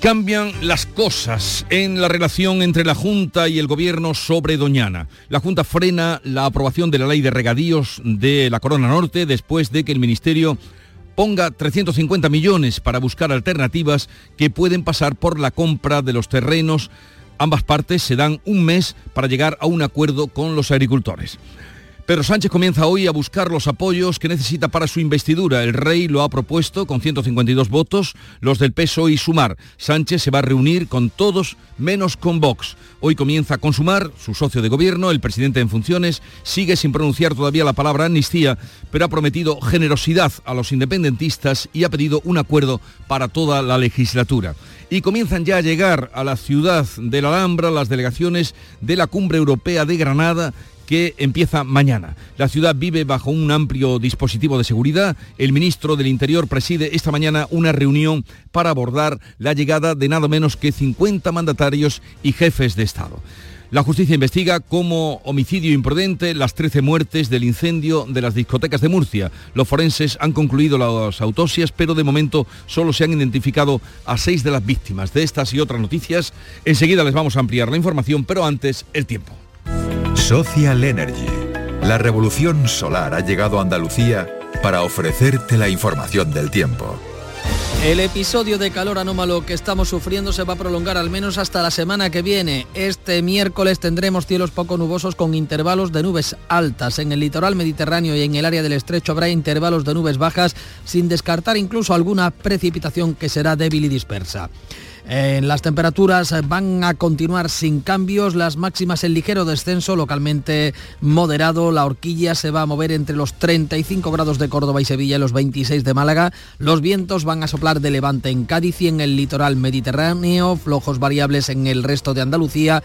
Cambian las cosas en la relación entre la Junta y el Gobierno sobre Doñana. La Junta frena la aprobación de la ley de regadíos de la Corona Norte después de que el Ministerio ponga 350 millones para buscar alternativas que pueden pasar por la compra de los terrenos. Ambas partes se dan un mes para llegar a un acuerdo con los agricultores. Pedro Sánchez comienza hoy a buscar los apoyos que necesita para su investidura. El rey lo ha propuesto con 152 votos, los del PSOE y Sumar. Sánchez se va a reunir con todos menos con Vox. Hoy comienza con Sumar, su socio de gobierno, el presidente en funciones, sigue sin pronunciar todavía la palabra amnistía, pero ha prometido generosidad a los independentistas y ha pedido un acuerdo para toda la legislatura y comienzan ya a llegar a la ciudad de la Alhambra las delegaciones de la Cumbre Europea de Granada que empieza mañana. La ciudad vive bajo un amplio dispositivo de seguridad. El ministro del Interior preside esta mañana una reunión para abordar la llegada de nada menos que 50 mandatarios y jefes de Estado. La justicia investiga como homicidio imprudente las 13 muertes del incendio de las discotecas de Murcia. Los forenses han concluido las autopsias, pero de momento solo se han identificado a seis de las víctimas. De estas y otras noticias, enseguida les vamos a ampliar la información, pero antes el tiempo. Social Energy. La revolución solar ha llegado a Andalucía para ofrecerte la información del tiempo. El episodio de calor anómalo que estamos sufriendo se va a prolongar al menos hasta la semana que viene. Este miércoles tendremos cielos poco nubosos con intervalos de nubes altas. En el litoral mediterráneo y en el área del estrecho habrá intervalos de nubes bajas sin descartar incluso alguna precipitación que será débil y dispersa. Las temperaturas van a continuar sin cambios, las máximas en ligero descenso, localmente moderado, la horquilla se va a mover entre los 35 grados de Córdoba y Sevilla y los 26 de Málaga, los vientos van a soplar de levante en Cádiz y en el litoral mediterráneo, flojos variables en el resto de Andalucía,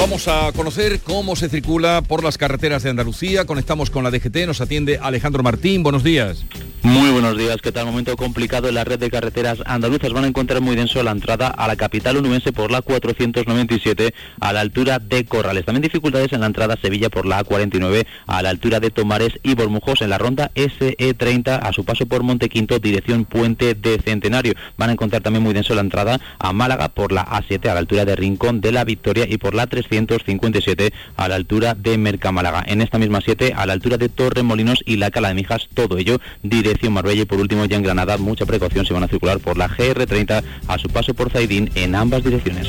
Vamos a conocer cómo se circula por las carreteras de Andalucía. Conectamos con la DGT, nos atiende Alejandro Martín. Buenos días. Muy buenos días, ¿qué tal? Momento complicado en la red de carreteras andaluzas. Van a encontrar muy denso la entrada a la capital onubense por la 497 a la altura de Corrales. También dificultades en la entrada a Sevilla por la A49 a la altura de Tomares y Bormujos en la ronda SE30 a su paso por Montequinto, dirección Puente de Centenario. Van a encontrar también muy denso la entrada a Málaga por la A7 a la altura de Rincón de la Victoria y por la 357 a la altura de Mercamálaga. En esta misma 7 a la altura de Torremolinos y la Cala de Mijas, todo ello dirección Marbella y por último ya en Granada mucha precaución se van a circular por la GR30 a su paso por Zaidín en ambas direcciones.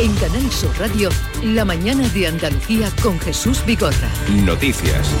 En Canal Sur Radio, la mañana de Andalucía con Jesús Bigorra. Noticias.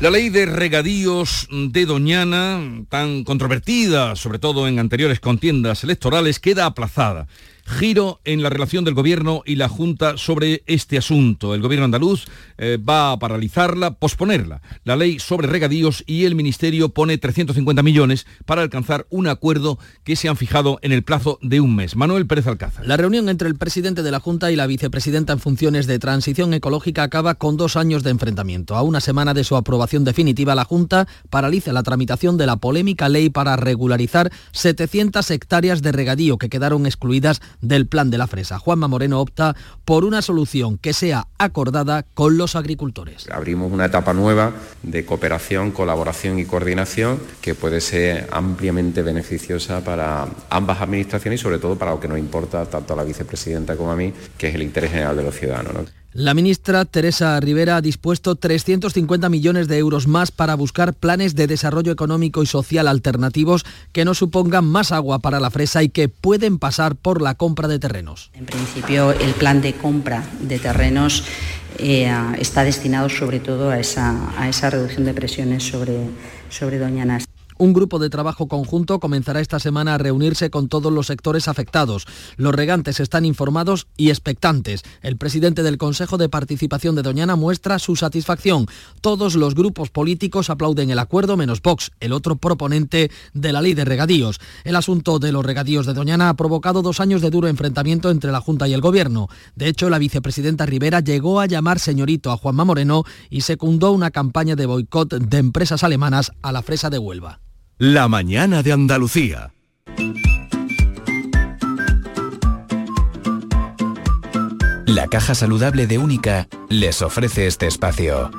La ley de regadíos de Doñana, tan controvertida, sobre todo en anteriores contiendas electorales, queda aplazada giro en la relación del Gobierno y la Junta sobre este asunto. El Gobierno andaluz eh, va a paralizarla, posponerla. La ley sobre regadíos y el Ministerio pone 350 millones para alcanzar un acuerdo que se han fijado en el plazo de un mes. Manuel Pérez Alcázar. La reunión entre el presidente de la Junta y la vicepresidenta en funciones de transición ecológica acaba con dos años de enfrentamiento. A una semana de su aprobación definitiva, la Junta paraliza la tramitación de la polémica ley para regularizar 700 hectáreas de regadío que quedaron excluidas del plan de la fresa. Juanma Moreno opta por una solución que sea acordada con los agricultores. Abrimos una etapa nueva de cooperación, colaboración y coordinación que puede ser ampliamente beneficiosa para ambas administraciones y sobre todo para lo que nos importa tanto a la vicepresidenta como a mí, que es el interés general de los ciudadanos. La ministra Teresa Rivera ha dispuesto 350 millones de euros más para buscar planes de desarrollo económico y social alternativos que no supongan más agua para la fresa y que pueden pasar por la compra de terrenos. En principio, el plan de compra de terrenos eh, está destinado sobre todo a esa, reducción de presiones sobre, sobre Doñanas. Un grupo de trabajo conjunto comenzará esta semana a reunirse con todos los sectores afectados. Los regantes están informados y expectantes. El presidente del Consejo de Participación de Doñana muestra su satisfacción. Todos los grupos políticos aplauden el acuerdo menos Vox, el otro proponente de la ley de regadíos. El asunto de los regadíos de Doñana ha provocado dos años de duro enfrentamiento entre la Junta y el Gobierno. De hecho, la vicepresidenta Rivera llegó a llamar señorito a Juanma Moreno y secundó una campaña de boicot de empresas alemanas a la fresa de Huelva. La mañana de Andalucía. La caja saludable de Única les ofrece este espacio.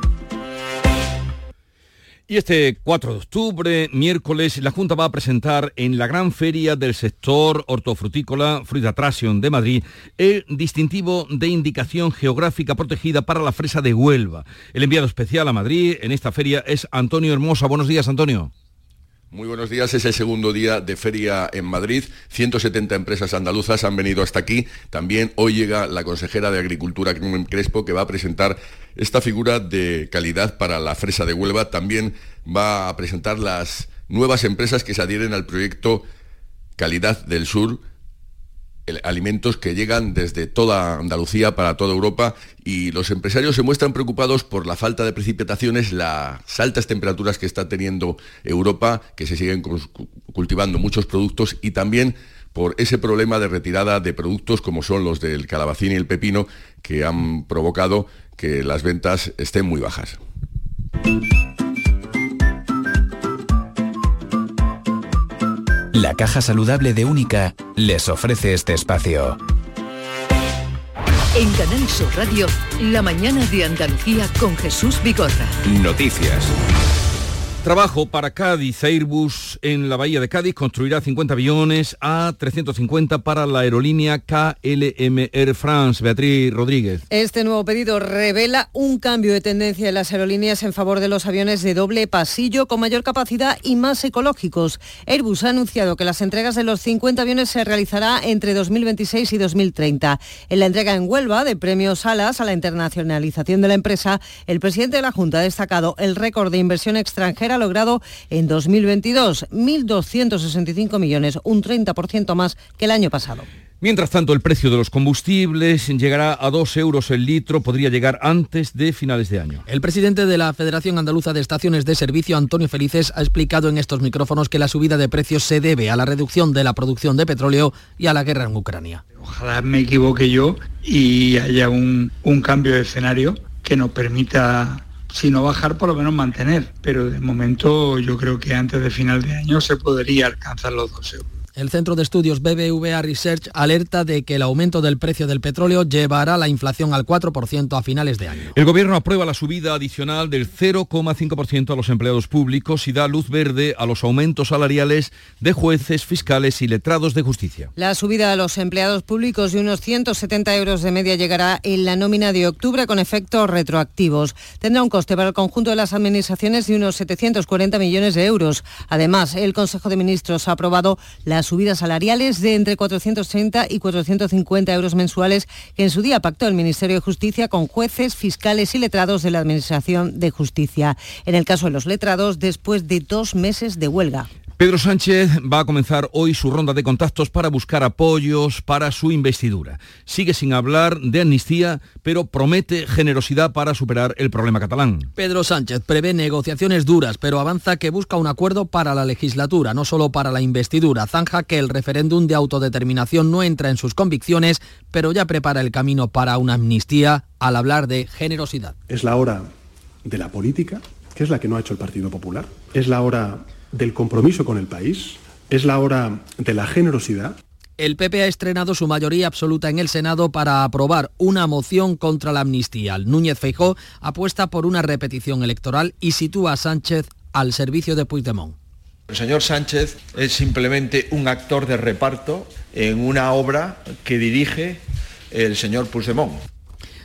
Y este 4 de octubre, miércoles, la Junta va a presentar en la gran feria del sector hortofrutícola Fruita Trasion de Madrid el distintivo de indicación geográfica protegida para la fresa de Huelva. El enviado especial a Madrid en esta feria es Antonio Hermosa. Buenos días, Antonio. Muy buenos días, es el segundo día de feria en Madrid. 170 empresas andaluzas han venido hasta aquí. También hoy llega la consejera de Agricultura, Carmen Crespo, que va a presentar esta figura de calidad para la fresa de Huelva. También va a presentar las nuevas empresas que se adhieren al proyecto Calidad del Sur, alimentos que llegan desde toda Andalucía para toda Europa y los empresarios se muestran preocupados por la falta de precipitaciones, las altas temperaturas que está teniendo Europa, que se siguen cultivando muchos productos y también por ese problema de retirada de productos como son los del calabacín y el pepino que han provocado que las ventas estén muy bajas. La caja saludable de Única les ofrece este espacio. En Canal Sur Radio, la mañana de Andalucía con Jesús Bigorra. Noticias. Trabajo para Cádiz. Airbus en la bahía de Cádiz construirá 50 aviones A350 para la aerolínea KLM Air France. Beatriz Rodríguez. Este nuevo pedido revela un cambio de tendencia en las aerolíneas en favor de los aviones de doble pasillo con mayor capacidad y más ecológicos. Airbus ha anunciado que las entregas de los 50 aviones se realizará entre 2026 y 2030. En la entrega en Huelva de premios Alas a la internacionalización de la empresa, el presidente de la Junta ha destacado el récord de inversión extranjera ha logrado en 2022, 1.265 millones, un 30% más que el año pasado. Mientras tanto, el precio de los combustibles llegará a 2 euros el litro, podría llegar antes de finales de año. El presidente de la Federación Andaluza de Estaciones de Servicio, Antonio Felices, ha explicado en estos micrófonos que la subida de precios se debe a la reducción de la producción de petróleo y a la guerra en Ucrania. Ojalá me equivoque yo y haya un, un cambio de escenario que nos permita si no bajar, por lo menos mantener. Pero de momento yo creo que antes de final de año se podría alcanzar los dos euros. El Centro de Estudios BBVA Research alerta de que el aumento del precio del petróleo llevará la inflación al 4% a finales de año. El Gobierno aprueba la subida adicional del 0,5% a los empleados públicos y da luz verde a los aumentos salariales de jueces, fiscales y letrados de justicia. La subida a los empleados públicos de unos 170 euros de media llegará en la nómina de octubre con efectos retroactivos. Tendrá un coste para el conjunto de las administraciones de unos 740 millones de euros. Además, el Consejo de Ministros ha aprobado la subidas salariales de entre 430 y 450 euros mensuales que en su día pactó el Ministerio de Justicia con jueces, fiscales y letrados de la Administración de Justicia. En el caso de los letrados, después de dos meses de huelga. Pedro Sánchez va a comenzar hoy su ronda de contactos para buscar apoyos para su investidura. Sigue sin hablar de amnistía, pero promete generosidad para superar el problema catalán. Pedro Sánchez prevé negociaciones duras, pero avanza que busca un acuerdo para la legislatura, no solo para la investidura. Zanja que el referéndum de autodeterminación no entra en sus convicciones, pero ya prepara el camino para una amnistía al hablar de generosidad. Es la hora de la política, que es la que no ha hecho el Partido Popular. Es la hora del compromiso con el país, es la hora de la generosidad. El PP ha estrenado su mayoría absoluta en el Senado para aprobar una moción contra la amnistía. Núñez Feijó apuesta por una repetición electoral y sitúa a Sánchez al servicio de Puigdemont. El señor Sánchez es simplemente un actor de reparto en una obra que dirige el señor Puigdemont.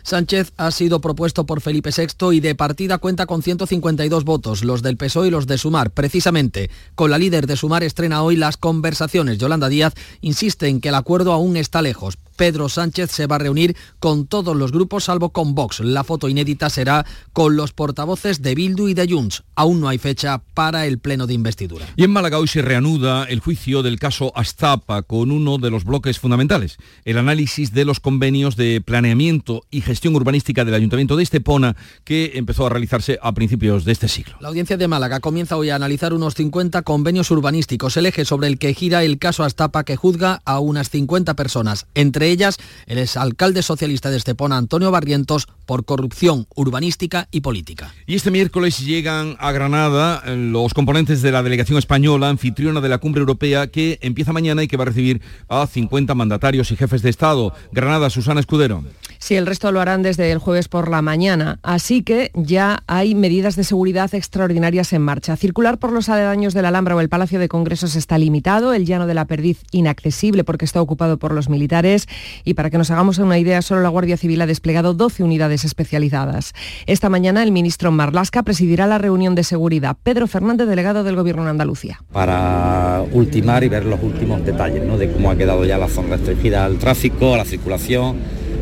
Sánchez ha sido propuesto por Felipe VI y de partida cuenta con 152 votos, los del PSOE y los de Sumar. Precisamente, con la líder de Sumar estrena hoy las conversaciones. Yolanda Díaz insiste en que el acuerdo aún está lejos. Pedro Sánchez se va a reunir con todos los grupos salvo con Vox. La foto inédita será con los portavoces de Bildu y de Junts. Aún no hay fecha para el pleno de investidura. Y en Málaga hoy se reanuda el juicio del caso Astapa con uno de los bloques fundamentales, el análisis de los convenios de planeamiento y gestión urbanística del Ayuntamiento de Estepona que empezó a realizarse a principios de este siglo. La audiencia de Málaga comienza hoy a analizar unos 50 convenios urbanísticos, el eje sobre el que gira el caso Astapa que juzga a unas 50 personas, entre ellas el exalcalde socialista de Estepona, Antonio Barrientos, por corrupción urbanística y política. Y este miércoles llegan a Granada eh, los componentes de la delegación española, anfitriona de la cumbre europea, que empieza mañana y que va a recibir a 50 mandatarios y jefes de Estado. Granada, Susana Escudero. Sí, el resto lo harán desde el jueves por la mañana, así que ya hay medidas de seguridad extraordinarias en marcha. Circular por los aledaños de la Alhambra o el Palacio de Congresos está limitado, el llano de la Perdiz inaccesible porque está ocupado por los militares y para que nos hagamos una idea, solo la Guardia Civil ha desplegado 12 unidades especializadas. Esta mañana el ministro Marlasca presidirá la reunión de seguridad. Pedro Fernández, delegado del Gobierno en Andalucía. Para ultimar y ver los últimos detalles ¿no? de cómo ha quedado ya la zona restringida al tráfico, a la circulación,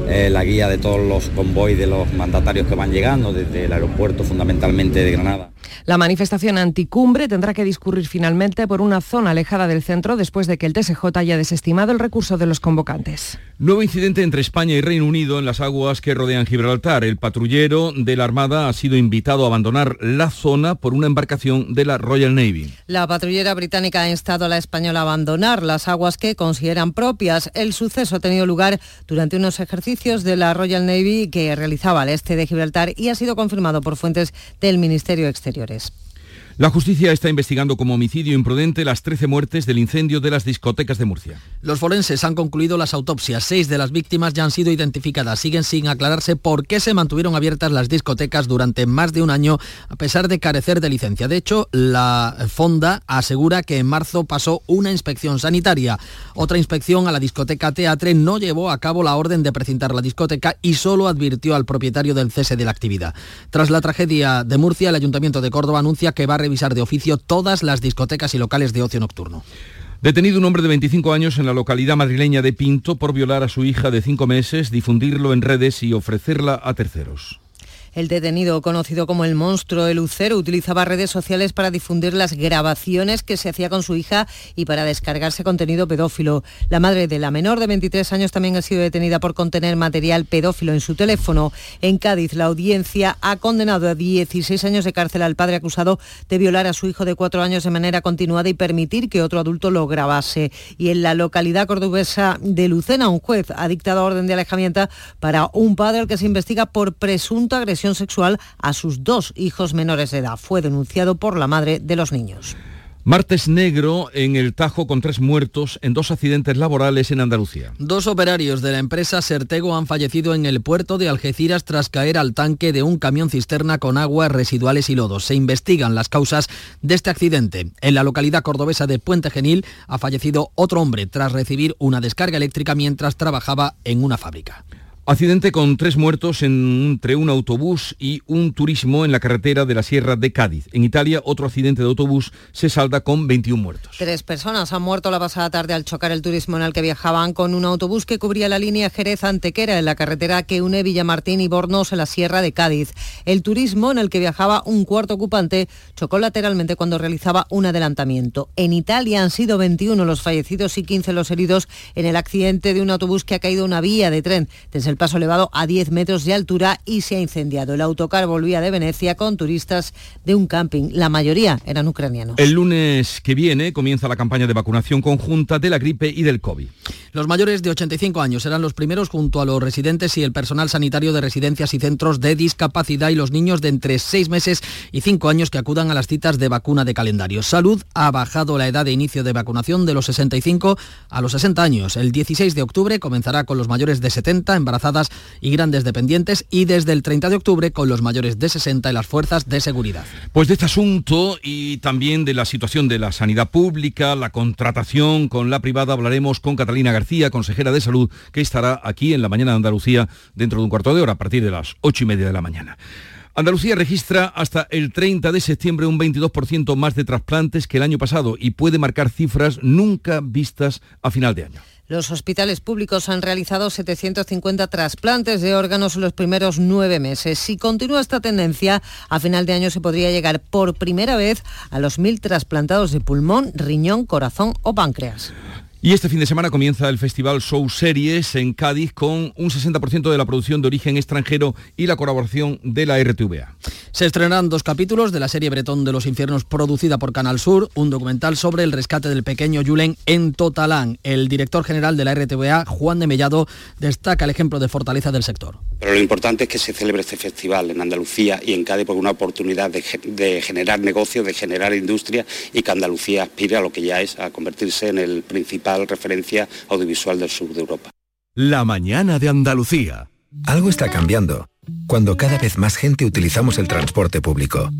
eh, la guía de todos los convoys de los mandatarios que van llegando desde el aeropuerto fundamentalmente de Granada. La manifestación anticumbre tendrá que discurrir finalmente por una zona alejada del centro después de que el TSJ haya desestimado el recurso de los convocantes. Nuevo incidente entre España y Reino Unido en las aguas que rodean Gibraltar. El patrullero de la Armada ha sido invitado a abandonar la zona por una embarcación de la Royal Navy. La patrullera británica ha instado a la española a abandonar las aguas que consideran propias. El suceso ha tenido lugar durante unos ejercicios de la Royal Navy que realizaba al este de Gibraltar y ha sido confirmado por fuentes del Ministerio Exterior. posteriores. La justicia está investigando como homicidio imprudente las 13 muertes del incendio de las discotecas de Murcia. Los forenses han concluido las autopsias. Seis de las víctimas ya han sido identificadas. Siguen sin aclararse por qué se mantuvieron abiertas las discotecas durante más de un año a pesar de carecer de licencia. De hecho, la Fonda asegura que en marzo pasó una inspección sanitaria. Otra inspección a la discoteca Teatre no llevó a cabo la orden de precintar la discoteca y solo advirtió al propietario del cese de la actividad. Tras la tragedia de Murcia, el Ayuntamiento de Córdoba anuncia que va a revisar de oficio todas las discotecas y locales de ocio nocturno. Detenido un hombre de 25 años en la localidad madrileña de Pinto por violar a su hija de 5 meses, difundirlo en redes y ofrecerla a terceros. El detenido, conocido como el monstruo de Lucero, utilizaba redes sociales para difundir las grabaciones que se hacía con su hija y para descargarse contenido pedófilo. La madre de la menor de 23 años también ha sido detenida por contener material pedófilo en su teléfono. En Cádiz, la audiencia ha condenado a 16 años de cárcel al padre acusado de violar a su hijo de 4 años de manera continuada y permitir que otro adulto lo grabase. Y en la localidad cordobesa de Lucena, un juez ha dictado orden de alejamiento para un padre al que se investiga por presunta agresión sexual a sus dos hijos menores de edad. Fue denunciado por la madre de los niños. Martes negro en el Tajo con tres muertos en dos accidentes laborales en Andalucía. Dos operarios de la empresa Sertego han fallecido en el puerto de Algeciras tras caer al tanque de un camión cisterna con aguas residuales y lodos. Se investigan las causas de este accidente. En la localidad cordobesa de Puente Genil ha fallecido otro hombre tras recibir una descarga eléctrica mientras trabajaba en una fábrica. Accidente con tres muertos entre un autobús y un turismo en la carretera de la Sierra de Cádiz. En Italia, otro accidente de autobús se salda con 21 muertos. Tres personas han muerto la pasada tarde al chocar el turismo en el que viajaban con un autobús que cubría la línea Jerez-Antequera en la carretera que une Villamartín y Bornos en la Sierra de Cádiz. El turismo en el que viajaba un cuarto ocupante chocó lateralmente cuando realizaba un adelantamiento. En Italia han sido 21 los fallecidos y 15 los heridos en el accidente de un autobús que ha caído una vía de tren el paso elevado a 10 metros de altura y se ha incendiado. El autocar volvía de Venecia con turistas de un camping. La mayoría eran ucranianos. El lunes que viene comienza la campaña de vacunación conjunta de la gripe y del COVID. Los mayores de 85 años serán los primeros junto a los residentes y el personal sanitario de residencias y centros de discapacidad y los niños de entre 6 meses y 5 años que acudan a las citas de vacuna de calendario. Salud ha bajado la edad de inicio de vacunación de los 65 a los 60 años. El 16 de octubre comenzará con los mayores de 70, y grandes dependientes y desde el 30 de octubre con los mayores de 60 y las fuerzas de seguridad. Pues de este asunto y también de la situación de la sanidad pública, la contratación con la privada, hablaremos con Catalina García, consejera de salud, que estará aquí en la mañana de Andalucía dentro de un cuarto de hora, a partir de las ocho y media de la mañana. Andalucía registra hasta el 30 de septiembre un 22% más de trasplantes que el año pasado y puede marcar cifras nunca vistas a final de año. Los hospitales públicos han realizado 750 trasplantes de órganos en los primeros nueve meses. Si continúa esta tendencia, a final de año se podría llegar por primera vez a los mil trasplantados de pulmón, riñón, corazón o páncreas. Y este fin de semana comienza el Festival Show Series en Cádiz con un 60% de la producción de origen extranjero y la colaboración de la RTVA. Se estrenarán dos capítulos de la serie Bretón de los Infiernos producida por Canal Sur, un documental sobre el rescate del pequeño Julen en Totalán. El director general de la RTVA, Juan de Mellado, destaca el ejemplo de fortaleza del sector. Pero lo importante es que se celebre este festival en Andalucía y en Cádiz por una oportunidad de, de generar negocios, de generar industria y que Andalucía aspire a lo que ya es, a convertirse en el principal referencia audiovisual del sur de Europa. La mañana de Andalucía. Algo está cambiando. Cuando cada vez más gente utilizamos el transporte público.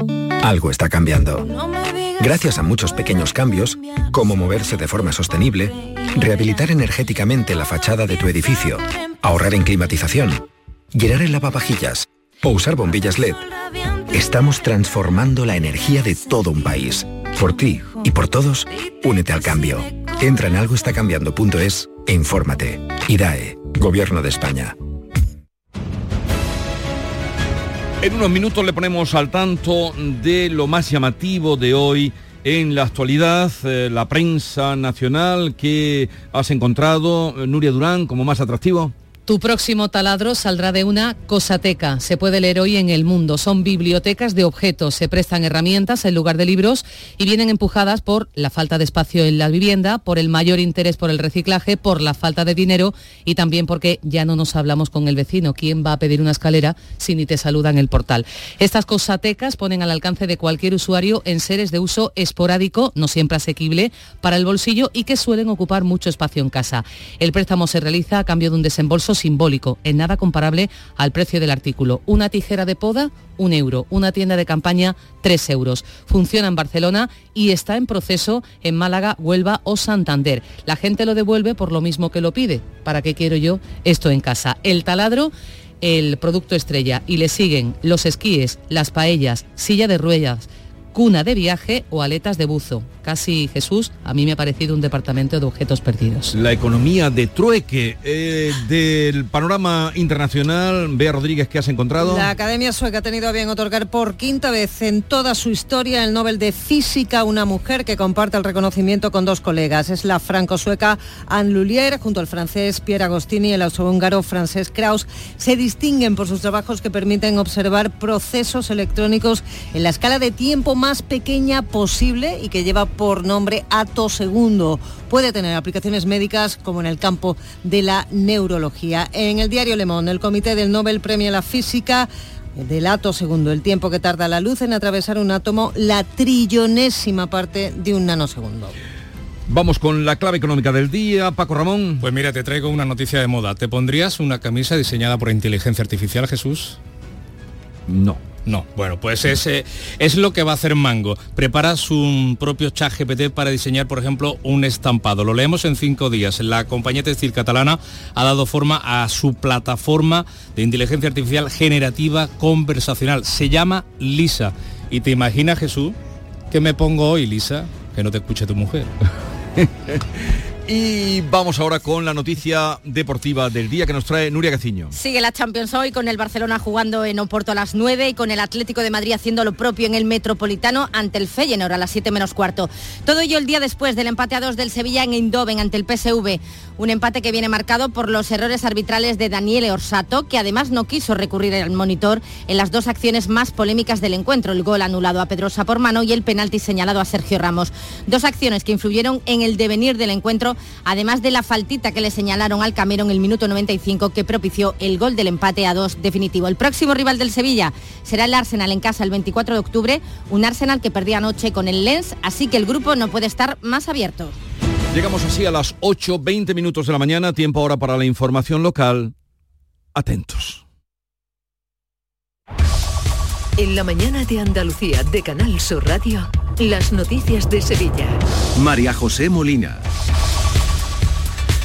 Algo está cambiando. Gracias a muchos pequeños cambios, como moverse de forma sostenible, rehabilitar energéticamente la fachada de tu edificio, ahorrar en climatización, llenar el lavavajillas o usar bombillas LED, estamos transformando la energía de todo un país. Por ti y por todos, únete al cambio. Entra en algoestacambiando.es e infórmate. IDAE, Gobierno de España. En unos minutos le ponemos al tanto de lo más llamativo de hoy en la actualidad, eh, la prensa nacional que has encontrado, Nuria Durán, como más atractivo. Tu próximo taladro saldrá de una cosateca. Se puede leer hoy en El Mundo. Son bibliotecas de objetos. Se prestan herramientas en lugar de libros y vienen empujadas por la falta de espacio en la vivienda, por el mayor interés por el reciclaje, por la falta de dinero y también porque ya no nos hablamos con el vecino. ¿Quién va a pedir una escalera si ni te saluda en el portal? Estas cosatecas ponen al alcance de cualquier usuario en seres de uso esporádico, no siempre asequible, para el bolsillo y que suelen ocupar mucho espacio en casa. El préstamo se realiza a cambio de un desembolso simbólico, en nada comparable al precio del artículo. Una tijera de poda, un euro. Una tienda de campaña, tres euros. Funciona en Barcelona y está en proceso en Málaga, Huelva o Santander. La gente lo devuelve por lo mismo que lo pide. ¿Para qué quiero yo esto en casa? El taladro el producto estrella y le siguen los esquíes, las paellas, silla de ruedas, cuna de viaje o aletas de buzo. Casi Jesús, a mí me ha parecido un departamento de objetos perdidos. La economía de trueque eh, del panorama internacional, Bea Rodríguez, ¿qué has encontrado? La Academia Sueca ha tenido a bien otorgar por quinta vez en toda su historia el Nobel de Física a una mujer que comparte el reconocimiento con dos colegas. Es la franco-sueca Anne Lullier, junto al francés Pierre Agostini y el austrohúngaro Francesc Kraus. Se distinguen por sus trabajos que permiten observar procesos electrónicos en la escala de tiempo más pequeña posible y que lleva por nombre Ato Segundo. Puede tener aplicaciones médicas como en el campo de la neurología. En el diario Le Monde, el Comité del Nobel premia la física del ato segundo, el tiempo que tarda la luz en atravesar un átomo, la trillonésima parte de un nanosegundo. Vamos con la clave económica del día, Paco Ramón. Pues mira, te traigo una noticia de moda. ¿Te pondrías una camisa diseñada por inteligencia artificial, Jesús? No. No, bueno, pues es, es lo que va a hacer Mango. Prepara su propio chat GPT para diseñar, por ejemplo, un estampado. Lo leemos en cinco días. La compañía textil catalana ha dado forma a su plataforma de inteligencia artificial generativa conversacional. Se llama Lisa. ¿Y te imaginas, Jesús, que me pongo hoy, Lisa? Que no te escuche tu mujer. Y vamos ahora con la noticia deportiva del día que nos trae Nuria Gaciño. Sigue la Champions hoy con el Barcelona jugando en Oporto a las 9 y con el Atlético de Madrid haciendo lo propio en el Metropolitano ante el Feyenoord a las 7 menos cuarto. Todo ello el día después del empate a 2 del Sevilla en Eindhoven ante el PSV. Un empate que viene marcado por los errores arbitrales de Daniele Orsato, que además no quiso recurrir al monitor en las dos acciones más polémicas del encuentro, el gol anulado a Pedrosa por mano y el penalti señalado a Sergio Ramos. Dos acciones que influyeron en el devenir del encuentro, además de la faltita que le señalaron al Camero en el minuto 95 que propició el gol del empate a dos definitivo. El próximo rival del Sevilla será el Arsenal en casa el 24 de octubre, un Arsenal que perdía anoche con el Lens, así que el grupo no puede estar más abierto. Llegamos así a las 8.20 minutos de la mañana, tiempo ahora para la información local. Atentos. En la mañana de Andalucía de Canal Sur Radio, las noticias de Sevilla. María José Molina.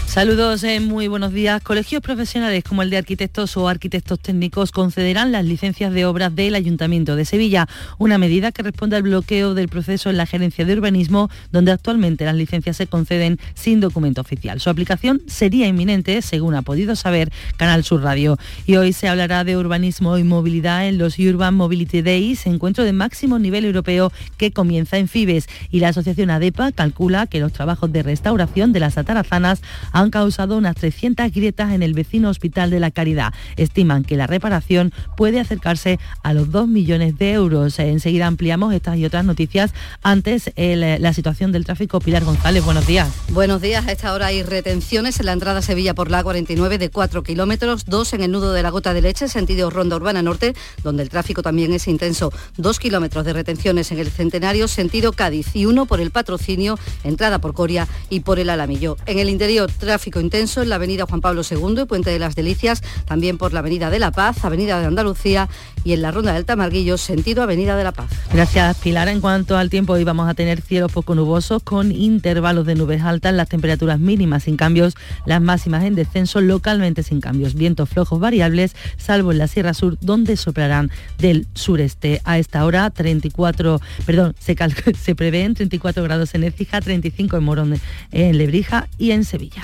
Saludos, eh, muy buenos días. Colegios profesionales como el de arquitectos o arquitectos técnicos concederán las licencias de obras del Ayuntamiento de Sevilla, una medida que responde al bloqueo del proceso en la gerencia de urbanismo, donde actualmente las licencias se conceden sin documento oficial. Su aplicación sería inminente, según ha podido saber Canal Sur Radio. Y hoy se hablará de urbanismo y movilidad en los Urban Mobility Days, encuentro de máximo nivel europeo que comienza en Fibes. Y la asociación ADEPA calcula que los trabajos de restauración de las atarazanas han causado unas 300 grietas en el vecino Hospital de la Caridad. Estiman que la reparación puede acercarse a los 2 millones de euros. Enseguida ampliamos estas y otras noticias. Antes, el, la situación del tráfico. Pilar González, buenos días. Buenos días. A esta hora hay retenciones en la entrada Sevilla por la 49 de 4 kilómetros, dos en el nudo de la Gota de Leche, sentido Ronda Urbana Norte, donde el tráfico también es intenso. Dos kilómetros de retenciones en el Centenario, sentido Cádiz, y uno por el patrocinio, entrada por Coria y por el Alamillo. En el interior, tráfico intenso en la avenida Juan Pablo II y Puente de las Delicias, también por la avenida de La Paz, avenida de Andalucía y en la ronda del Tamarguillo, sentido avenida de La Paz. Gracias, Pilar. En cuanto al tiempo, hoy vamos a tener cielos poco nubosos con intervalos de nubes altas, las temperaturas mínimas sin cambios, las máximas en descenso, localmente sin cambios, vientos flojos variables, salvo en la Sierra Sur, donde soplarán del sureste. A esta hora, 34, perdón, se, se prevén 34 grados en Écija, 35 en Morón, en Lebrija y en Sevilla.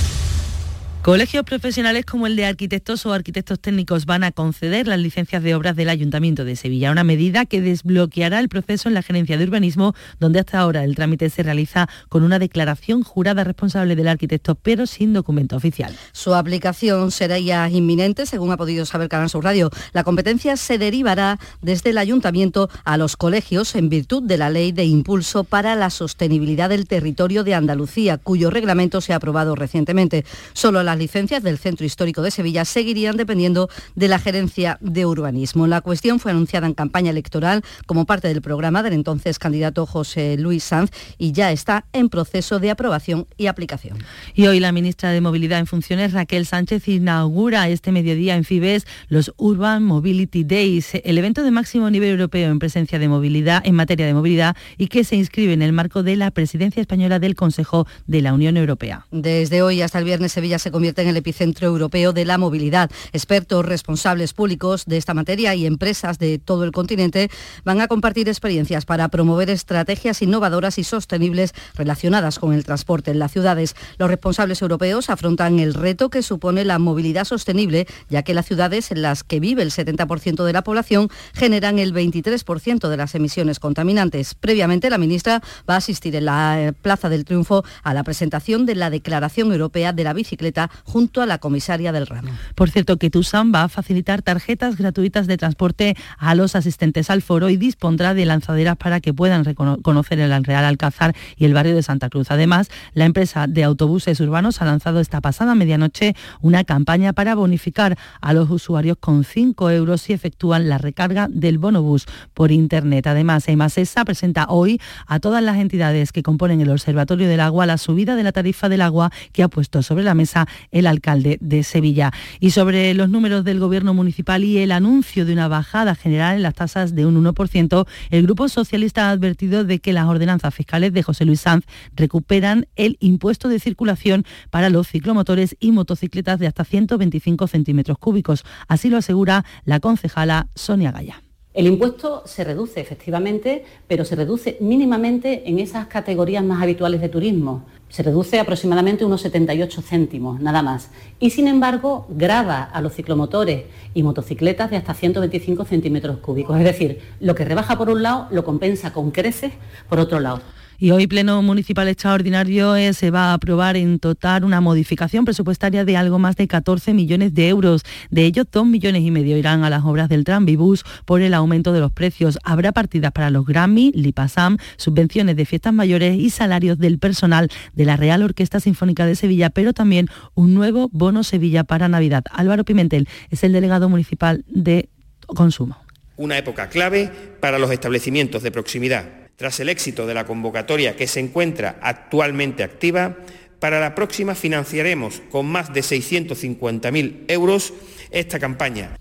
Colegios profesionales como el de arquitectos o arquitectos técnicos van a conceder las licencias de obras del Ayuntamiento de Sevilla, una medida que desbloqueará el proceso en la gerencia de urbanismo, donde hasta ahora el trámite se realiza con una declaración jurada responsable del arquitecto, pero sin documento oficial. Su aplicación será ya inminente, según ha podido saber Canal Sur Radio. La competencia se derivará desde el Ayuntamiento a los colegios en virtud de la Ley de Impulso para la Sostenibilidad del Territorio de Andalucía, cuyo reglamento se ha aprobado recientemente. Solo la las licencias del Centro Histórico de Sevilla seguirían dependiendo de la Gerencia de Urbanismo. La cuestión fue anunciada en campaña electoral como parte del programa del entonces candidato José Luis Sanz y ya está en proceso de aprobación y aplicación. Y hoy la ministra de Movilidad en funciones, Raquel Sánchez, inaugura este mediodía en Fibes los Urban Mobility Days, el evento de máximo nivel europeo en presencia de movilidad, en materia de movilidad y que se inscribe en el marco de la presidencia española del Consejo de la Unión Europea. Desde hoy hasta el viernes Sevilla se convierte en el epicentro europeo de la movilidad. Expertos, responsables públicos de esta materia y empresas de todo el continente van a compartir experiencias para promover estrategias innovadoras y sostenibles relacionadas con el transporte en las ciudades. Los responsables europeos afrontan el reto que supone la movilidad sostenible, ya que las ciudades en las que vive el 70% de la población generan el 23% de las emisiones contaminantes. Previamente, la ministra va a asistir en la eh, Plaza del Triunfo a la presentación de la Declaración Europea de la Bicicleta junto a la comisaria del ramo. Por cierto, que TUSAM va a facilitar tarjetas gratuitas de transporte a los asistentes al foro y dispondrá de lanzaderas para que puedan conocer el Real Alcázar y el barrio de Santa Cruz. Además, la empresa de autobuses urbanos ha lanzado esta pasada medianoche una campaña para bonificar a los usuarios con 5 euros si efectúan la recarga del bonobús por Internet. Además, EMASESA presenta hoy a todas las entidades que componen el Observatorio del Agua la subida de la tarifa del agua que ha puesto sobre la mesa el alcalde de Sevilla. Y sobre los números del gobierno municipal y el anuncio de una bajada general en las tasas de un 1%, el Grupo Socialista ha advertido de que las ordenanzas fiscales de José Luis Sanz recuperan el impuesto de circulación para los ciclomotores y motocicletas de hasta 125 centímetros cúbicos. Así lo asegura la concejala Sonia Gaya. El impuesto se reduce efectivamente, pero se reduce mínimamente en esas categorías más habituales de turismo. Se reduce aproximadamente unos 78 céntimos, nada más. Y sin embargo, grava a los ciclomotores y motocicletas de hasta 125 centímetros cúbicos. Es decir, lo que rebaja por un lado lo compensa con creces por otro lado. Y hoy Pleno Municipal Extraordinario eh, se va a aprobar en total una modificación presupuestaria de algo más de 14 millones de euros. De ellos, 2 millones y medio irán a las obras del Tranvibus por el aumento de los precios. Habrá partidas para los Grammy, Lipasam, subvenciones de fiestas mayores y salarios del personal de la Real Orquesta Sinfónica de Sevilla, pero también un nuevo bono Sevilla para Navidad. Álvaro Pimentel es el delegado municipal de consumo. Una época clave para los establecimientos de proximidad tras el éxito de la convocatoria que se encuentra actualmente activa, para la próxima financiaremos con más de 650.000 euros esta campaña.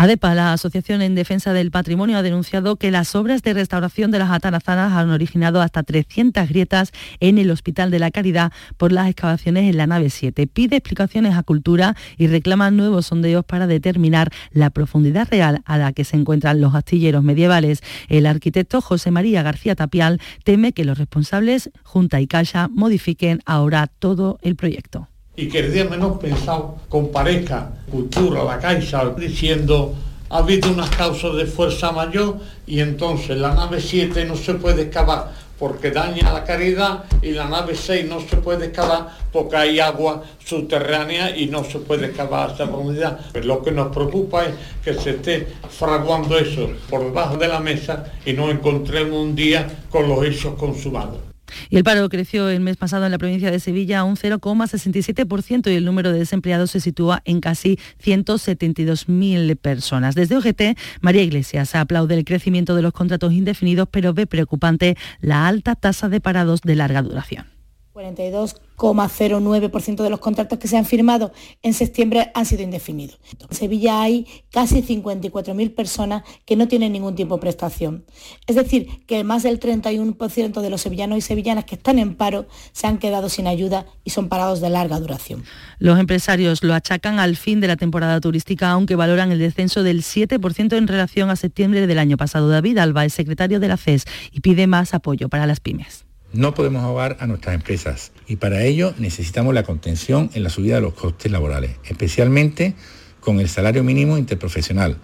ADEPA, la Asociación en Defensa del Patrimonio, ha denunciado que las obras de restauración de las atarazanas han originado hasta 300 grietas en el Hospital de la Caridad por las excavaciones en la nave 7. Pide explicaciones a Cultura y reclama nuevos sondeos para determinar la profundidad real a la que se encuentran los astilleros medievales. El arquitecto José María García Tapial teme que los responsables, Junta y Caixa, modifiquen ahora todo el proyecto y que el día menos pensado comparezca Cultura, la Caixa, diciendo ha habido unas causas de fuerza mayor y entonces la nave 7 no se puede excavar porque daña la caridad y la nave 6 no se puede excavar porque hay agua subterránea y no se puede excavar esa profundidad. lo que nos preocupa es que se esté fraguando eso por debajo de la mesa y nos encontremos un día con los hechos consumados. Y el paro creció el mes pasado en la provincia de Sevilla a un 0,67% y el número de desempleados se sitúa en casi 172.000 personas. Desde OGT, María Iglesias aplaude el crecimiento de los contratos indefinidos, pero ve preocupante la alta tasa de parados de larga duración. 42,09% de los contratos que se han firmado en septiembre han sido indefinidos. En Sevilla hay casi 54.000 personas que no tienen ningún tipo de prestación. Es decir, que más del 31% de los sevillanos y sevillanas que están en paro se han quedado sin ayuda y son parados de larga duración. Los empresarios lo achacan al fin de la temporada turística, aunque valoran el descenso del 7% en relación a septiembre del año pasado. David Alba es secretario de la FES y pide más apoyo para las pymes. No podemos ahogar a nuestras empresas y para ello necesitamos la contención en la subida de los costes laborales, especialmente con el salario mínimo interprofesional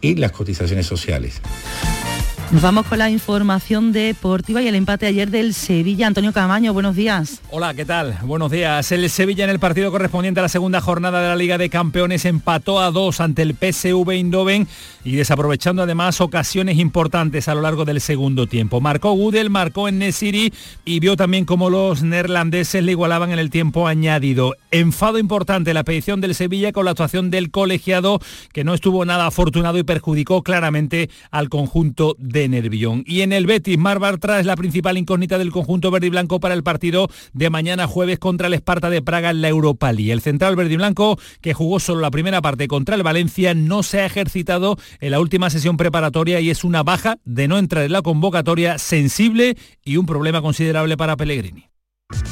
y las cotizaciones sociales. Nos vamos con la información deportiva y el empate ayer del Sevilla. Antonio Camaño, buenos días. Hola, ¿qué tal? Buenos días. El Sevilla en el partido correspondiente a la segunda jornada de la Liga de Campeones empató a dos ante el PSV Eindhoven y desaprovechando además ocasiones importantes a lo largo del segundo tiempo. Marcó Gudel, marcó en Nesiri y vio también cómo los neerlandeses le igualaban en el tiempo añadido. Enfado importante la petición del Sevilla con la actuación del colegiado que no estuvo nada afortunado y perjudicó claramente al conjunto de Y en el Betis, Mar Bartra es la principal incógnita del conjunto verde y blanco para el partido de mañana jueves contra el Esparta de Praga en la Europa League. El central verde y blanco, que jugó solo la primera parte contra el Valencia, no se ha ejercitado en la última sesión preparatoria y es una baja de no entrar en la convocatoria sensible y un problema considerable para Pellegrini.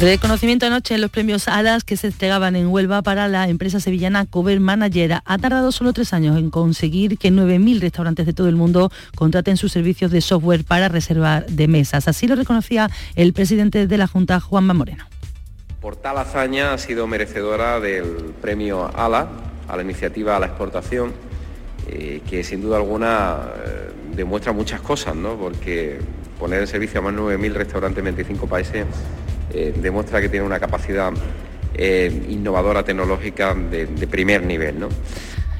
Reconocimiento anoche en los premios Alas que se entregaban en Huelva para la empresa sevillana Cover Manager. Ha tardado solo tres años en conseguir que 9.000 restaurantes de todo el mundo contraten sus servicios de software para reservar de mesas. Así lo reconocía el presidente de la Junta, Juanma Moreno. Por tal hazaña ha sido merecedora del premio ALA, a la iniciativa a la exportación, eh, que sin duda alguna eh, demuestra muchas cosas, ¿no? porque poner en servicio a más de 9.000 restaurantes en 25 países eh, demuestra que tiene una capacidad innovadora tecnológica de, de primer nivel. ¿no?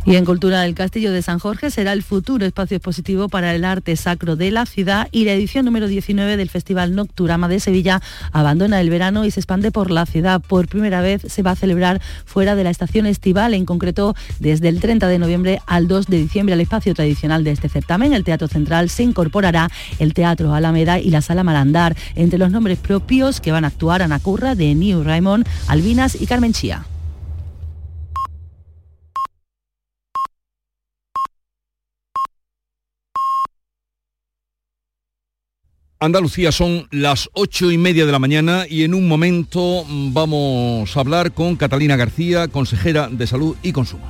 Y en Cultura del Castillo de San Jorge será el futuro espacio expositivo para el arte sacro de la ciudad y la edición número 19 del Festival Nocturama de Sevilla abandona el verano y se expande por la ciudad. Por primera vez se va a celebrar fuera de la estación estival, en concreto desde el 30 de noviembre al 2 de diciembre al espacio tradicional de este certamen. El Teatro Central se incorporará el Teatro Alameda y la Sala Malandar. Entre los nombres propios que van a actuar Ana Curra de New Raymond, Albinas y Carmen Chía. Andalucía son las ocho y media de la mañana y en un momento vamos a hablar con Catalina García, consejera de Salud y Consumo.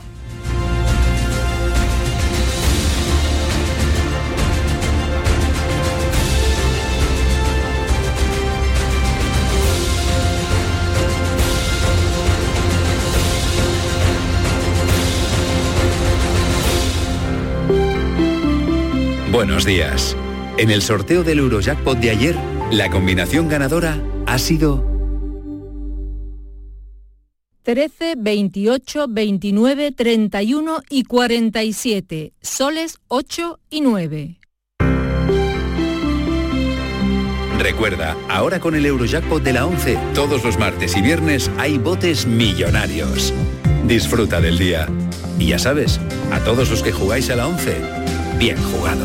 Buenos días. En el sorteo del Eurojackpot de ayer, la combinación ganadora ha sido 13, 28, 29, 31 y 47. Soles 8 y 9. Recuerda, ahora con el Eurojackpot de la 11, todos los martes y viernes hay botes millonarios. Disfruta del día. Y ya sabes, a todos los que jugáis a la 11, bien jugado.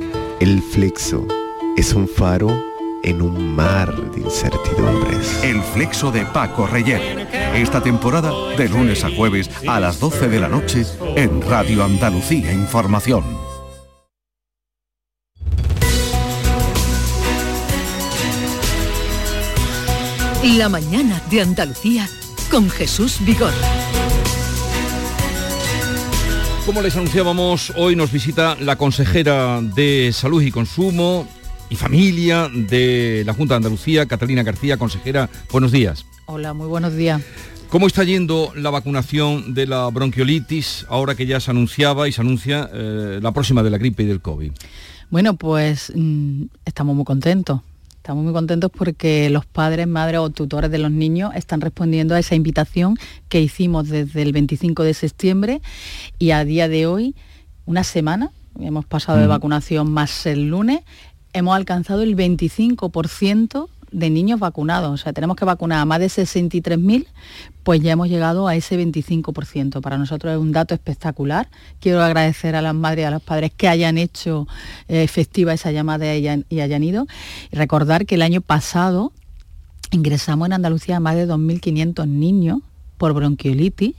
el flexo es un faro en un mar de incertidumbres. El flexo de Paco Reyer. Esta temporada de lunes a jueves a las 12 de la noche en Radio Andalucía Información. La mañana de Andalucía con Jesús Vigor. Como les anunciábamos, hoy nos visita la consejera de Salud y Consumo y Familia de la Junta de Andalucía, Catalina García. Consejera, buenos días. Hola, muy buenos días. ¿Cómo está yendo la vacunación de la bronquiolitis ahora que ya se anunciaba y se anuncia eh, la próxima de la gripe y del COVID? Bueno, pues mm, estamos muy contentos. Estamos muy contentos porque los padres, madres o tutores de los niños están respondiendo a esa invitación que hicimos desde el 25 de septiembre y a día de hoy, una semana, hemos pasado de vacunación más el lunes, hemos alcanzado el 25% de niños vacunados. O sea, tenemos que vacunar a más de 63.000, pues ya hemos llegado a ese 25%. Para nosotros es un dato espectacular. Quiero agradecer a las madres y a los padres que hayan hecho eh, efectiva esa llamada y hayan, ido. Y recordar que el año pasado ingresamos en Andalucía a más de 2.500 niños por bronquiolitis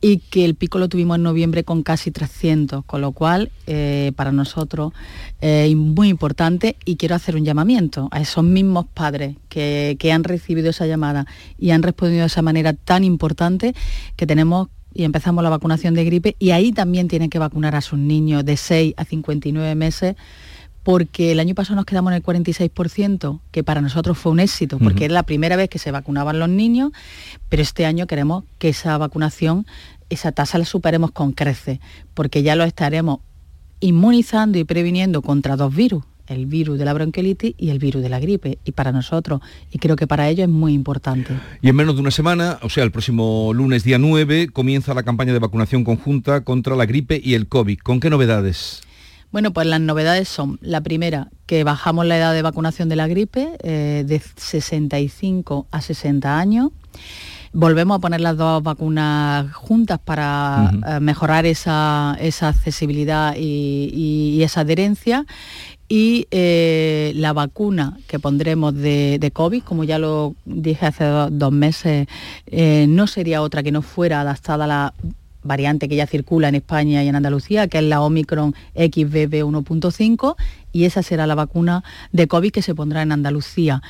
y que el pico lo tuvimos en noviembre con casi 300, con lo cual eh, para nosotros es muy importante y quiero hacer un llamamiento a esos mismos padres que, que han recibido esa llamada y han respondido de esa manera tan importante que tenemos y empezamos la vacunación de gripe y ahí también tienen que vacunar a sus niños de 6 a 59 meses porque el año pasado nos quedamos en el 46%, que para nosotros fue un éxito, porque era la primera vez que se vacunaban los niños, pero este año queremos que esa vacunación, esa tasa la superemos con crece, porque ya lo estaremos inmunizando y previniendo contra dos virus, el virus de la bronquiolitis y el virus de la gripe. Y para nosotros, y creo que para ellos es muy importante. Y en menos de una semana, o sea, el próximo lunes día 9, comienza la campaña de vacunación conjunta contra la gripe y el COVID. ¿Con qué novedades? Bueno, pues las novedades son, la primera, que bajamos la edad de vacunación de la gripe eh, de 65 a 60 años. Volvemos a poner las dos vacunas juntas para eh, mejorar esa, accesibilidad y, esa adherencia y eh, la vacuna que pondremos de, COVID, como ya lo dije hace dos meses, eh, no sería otra que no fuera adaptada a la variante que ya circula en España y en Andalucía, que es la Omicron XBB 1.5, y esa será la vacuna de COVID que se pondrá en Andalucía.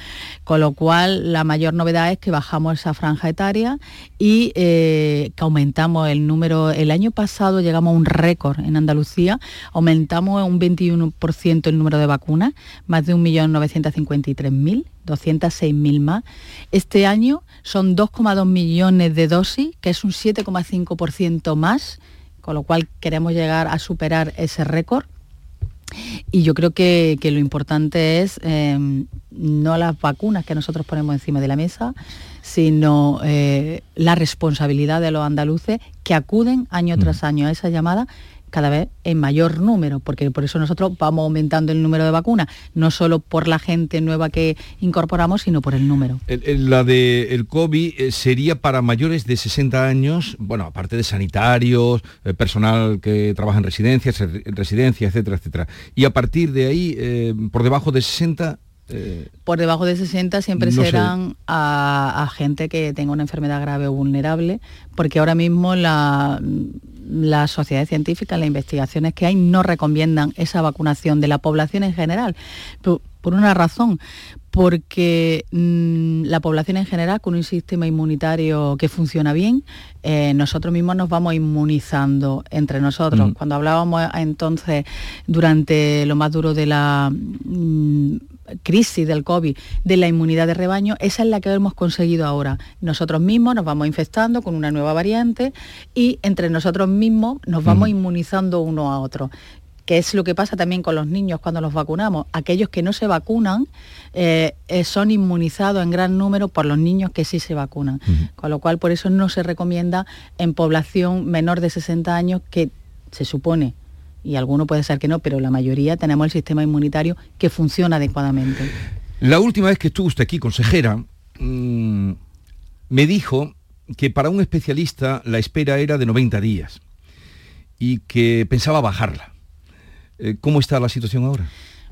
Con lo cual, la mayor novedad es que bajamos esa franja etaria y eh, que aumentamos el número. El año pasado llegamos a un récord en Andalucía, aumentamos un 21% el número de vacunas, más de 1.953.000. 206.000 más. Este año son 2,2 millones de dosis, que es un 7,5% más, con lo cual queremos llegar a superar ese récord. Y yo creo que, lo importante es em, no las vacunas que nosotros ponemos encima de la mesa, sino eh, la responsabilidad de los andaluces que acuden año tras año a esa llamada cada vez en mayor número, porque por eso nosotros vamos aumentando el número de vacunas, no solo por la gente nueva que incorporamos, sino por el número. la de el COVID eh, sería para mayores de 60 años, bueno, aparte de sanitarios, eh, personal que trabaja en residencias, residencias, etcétera, etcétera. Y a partir de ahí, eh, por debajo de 60, por debajo de 60 siempre serán a, gente que tenga una enfermedad grave o vulnerable, porque ahora mismo la, las sociedades científicas, las investigaciones que hay, no recomiendan esa vacunación de la población en general. Por, una razón, porque mm, la población en general, con un sistema inmunitario que funciona bien, eh, nosotros mismos nos vamos inmunizando entre nosotros. Cuando hablábamos entonces, durante lo más duro de la... Mm, crisis del COVID, de la inmunidad de rebaño, esa es la que hemos conseguido ahora. Nosotros mismos nos vamos infectando con una nueva variante y entre nosotros mismos nos vamos inmunizando uno a otro que es lo que pasa también con los niños cuando los vacunamos. Aquellos que no se vacunan eh, eh, son inmunizados en gran número por los niños que sí se vacunan. Con lo cual, por eso no se recomienda en población menor de 60 años que se supone y alguno puede ser que no, pero la mayoría tenemos el sistema inmunitario que funciona adecuadamente. La última vez que estuvo usted aquí, consejera, mm, me dijo que para un especialista la espera era de 90 días y que pensaba bajarla. Eh, ¿Cómo está la situación ahora?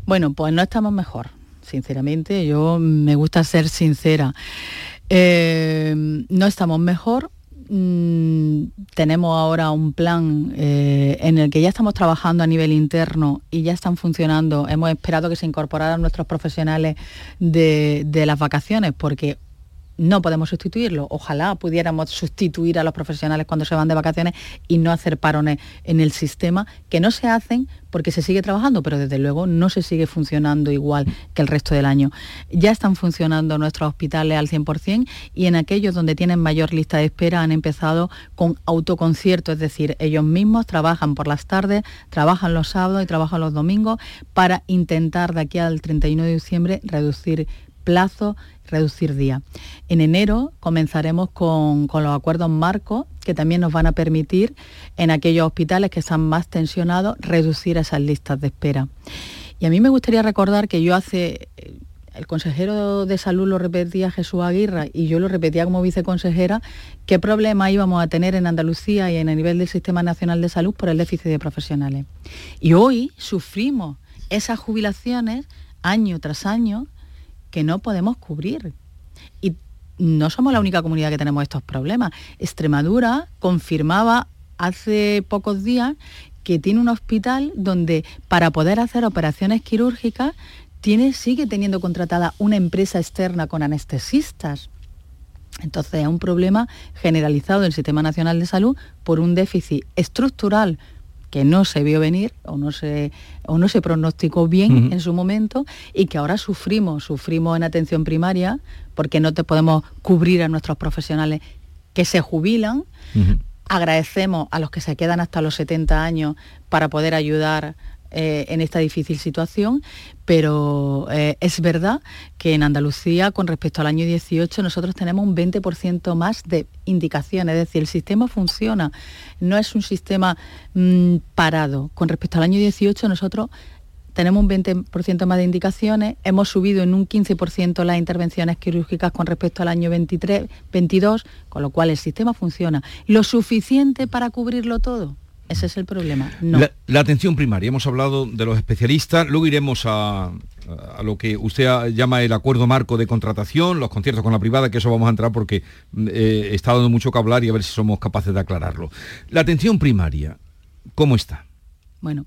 Bueno, pues no estamos mejor, sinceramente. Yo me gusta ser sincera. Eh, no estamos mejor, Mm, tenemos ahora un plan eh, en el que ya estamos trabajando a nivel interno y ya están funcionando. Hemos esperado que se incorporaran nuestros profesionales de, de las vacaciones porque no podemos sustituirlo. Ojalá pudiéramos sustituir a los profesionales cuando se van de vacaciones y no hacer parones en el sistema, que no se hacen porque se sigue trabajando, pero desde luego no se sigue funcionando igual que el resto del año. Ya están funcionando nuestros hospitales al 100% y en aquellos donde tienen mayor lista de espera han empezado con autoconcierto, es decir, ellos mismos trabajan por las tardes, trabajan los sábados y trabajan los domingos para intentar de aquí al 31 de diciembre reducir plazos reducir día. En enero comenzaremos con, los acuerdos marcos que también nos van a permitir en aquellos hospitales que están más tensionados reducir esas listas de espera. Y a mí me gustaría recordar que yo hace, el consejero de salud lo repetía Jesús Aguirre y yo lo repetía como viceconsejera, qué problema íbamos a tener en Andalucía y en el nivel del Sistema Nacional de Salud por el déficit de profesionales. Y hoy sufrimos esas jubilaciones año tras año que no podemos cubrir. Y no somos la única comunidad que tenemos estos problemas. Extremadura confirmaba hace pocos días que tiene un hospital donde para poder hacer operaciones quirúrgicas tiene, sigue teniendo contratada una empresa externa con anestesistas. Entonces es un problema generalizado del Sistema Nacional de Salud por un déficit estructural que no se vio venir o no se, o no se pronosticó bien en su momento y que ahora sufrimos, sufrimos en atención primaria porque no te podemos cubrir a nuestros profesionales que se jubilan. Agradecemos a los que se quedan hasta los 70 años para poder ayudar eh, en esta difícil situación, pero eh, es verdad que en Andalucía, con respecto al año 18, nosotros tenemos un 20% más de indicaciones, es decir, el sistema funciona, no es un sistema mm, parado. Con respecto al año 18, nosotros tenemos un 20% más de indicaciones, hemos subido en un 15% las intervenciones quirúrgicas con respecto al año 23, 22, con lo cual el sistema funciona. ¿Lo suficiente para cubrirlo todo? Ese es el problema. La, la, atención primaria, hemos hablado de los especialistas, luego iremos a, a lo que usted llama el acuerdo marco de contratación, los conciertos con la privada, que eso vamos a entrar porque eh, está dando mucho que hablar y a ver si somos capaces de aclararlo. La atención primaria, ¿cómo está? Bueno,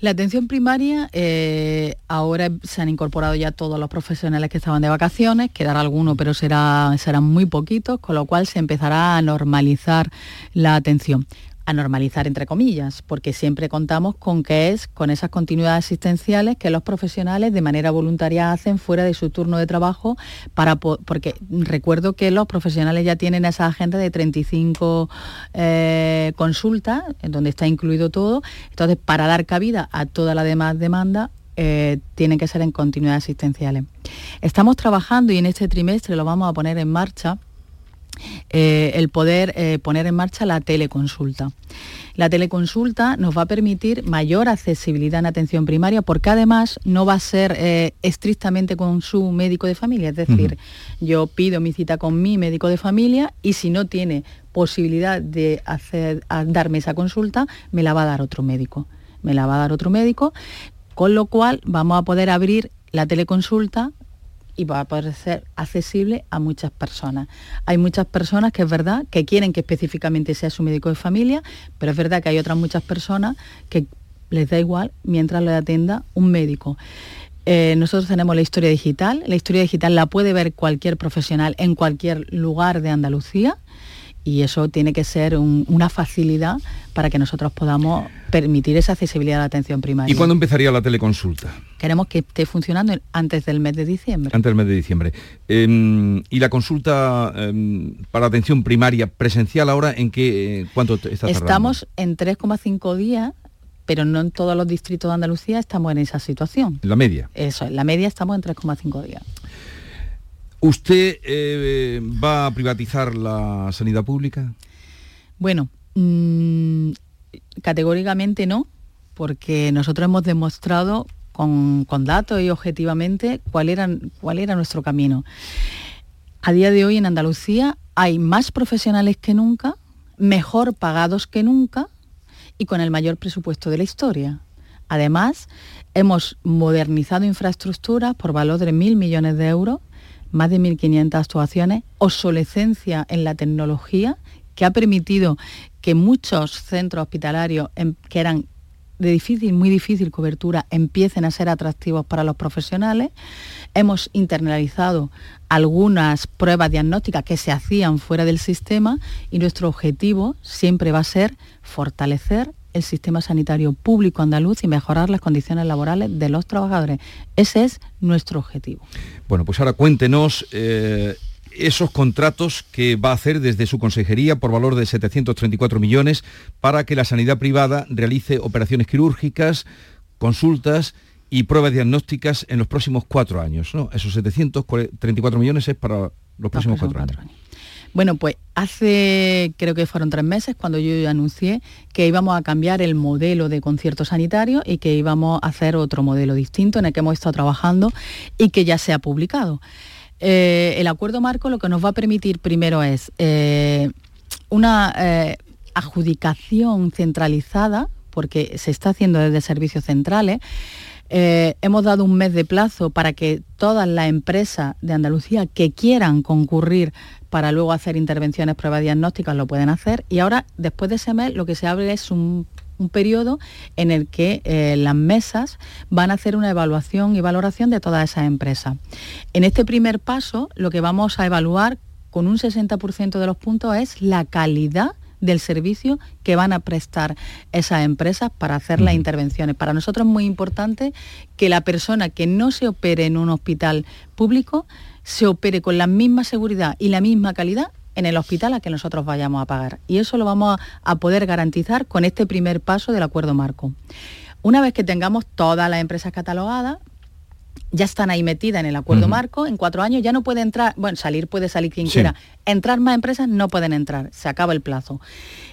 la atención primaria, eh, ahora se han incorporado ya todos los profesionales que estaban de vacaciones, quedará alguno, pero será, serán muy poquitos, con lo cual se empezará a normalizar la atención a normalizar entre comillas, porque siempre contamos con que es con esas continuidades asistenciales que los profesionales de manera voluntaria hacen fuera de su turno de trabajo para porque recuerdo que los profesionales ya tienen esa agenda de 35 eh, consultas, donde está incluido todo, entonces para dar cabida a toda la demás demanda eh, tienen que ser en continuidades asistenciales. Estamos trabajando y en este trimestre lo vamos a poner en marcha eh, el poder eh, poner en marcha la teleconsulta. La teleconsulta nos va a permitir mayor accesibilidad en atención primaria porque además no va a ser eh, estrictamente con su médico de familia. Es decir, yo pido mi cita con mi médico de familia y si no tiene posibilidad de hacer, darme esa consulta, me la va a dar otro médico. Me la va a dar otro médico, con lo cual vamos a poder abrir la teleconsulta y va a poder ser accesible a muchas personas. Hay muchas personas que es verdad que quieren que específicamente sea su médico de familia, pero es verdad que hay otras muchas personas que les da igual mientras le atienda un médico. Eh, nosotros tenemos la historia digital. La historia digital la puede ver cualquier profesional en cualquier lugar de Andalucía y eso tiene que ser una facilidad para que nosotros podamos permitir esa accesibilidad a la atención primaria. ¿Y cuándo empezaría la teleconsulta? Queremos que esté funcionando antes del mes de diciembre. Antes del mes de diciembre. Em, ¿Y la consulta em, para atención primaria presencial ahora en qué, eh, cuánto está tardando? Estamos en 3,5 días pero no en todos los distritos de Andalucía estamos en esa situación. ¿La media? Eso, en la media estamos en 3,5 días. ¿Usted eh, va a privatizar la sanidad pública? Bueno, mm, categóricamente no, porque nosotros hemos demostrado con, datos y objetivamente cuál era, cuál era nuestro camino. A día de hoy en Andalucía hay más profesionales que nunca, mejor pagados que nunca y con el mayor presupuesto de la historia. Además, hemos modernizado infraestructuras por valor de mil millones de euros más de 1.500 actuaciones, obsolescencia en la tecnología, que ha permitido que muchos centros hospitalarios em, que eran de difícil, muy difícil cobertura, empiecen a ser atractivos para los profesionales. Hemos internalizado algunas pruebas diagnósticas que se hacían fuera del sistema y nuestro objetivo siempre va a ser fortalecer el sistema sanitario público andaluz y mejorar las condiciones laborales de los trabajadores. Ese es nuestro objetivo. Bueno, pues ahora cuéntenos eh, esos contratos que va a hacer desde su consejería por valor de 734 millones para que la sanidad privada realice operaciones quirúrgicas, consultas y pruebas diagnósticas en los próximos cuatro años. ¿no? Esos 734 millones es para los próximos, cuatro, años. Bueno, pues hace, creo que fueron tres meses, cuando yo anuncié que íbamos a cambiar el modelo de concierto sanitario y que íbamos a hacer otro modelo distinto en el que hemos estado trabajando y que ya se ha publicado. Eh, el acuerdo marco lo que nos va a permitir primero es eh, una eh, adjudicación centralizada, porque se está haciendo desde servicios centrales, hemos dado un mes de plazo para que todas las empresas de Andalucía que quieran concurrir para luego hacer intervenciones, pruebas diagnósticas, lo pueden hacer. Y ahora, después de ese mes, lo que se abre es un, periodo en el que eh, las mesas van a hacer una evaluación y valoración de todas esas empresas. En este primer paso, lo que vamos a evaluar con un 60% de los puntos es la calidad del servicio que van a prestar esas empresas para hacer las intervenciones. Para nosotros es muy importante que la persona que no se opere en un hospital público se opere con la misma seguridad y la misma calidad en el hospital a que nosotros vayamos a pagar. Y eso lo vamos a, poder garantizar con este primer paso del acuerdo marco. Una vez que tengamos todas las empresas catalogadas, ya están ahí metidas en el acuerdo marco, en cuatro años ya no puede entrar, bueno, salir puede salir quien quiera, entrar más empresas no pueden entrar, se acaba el plazo.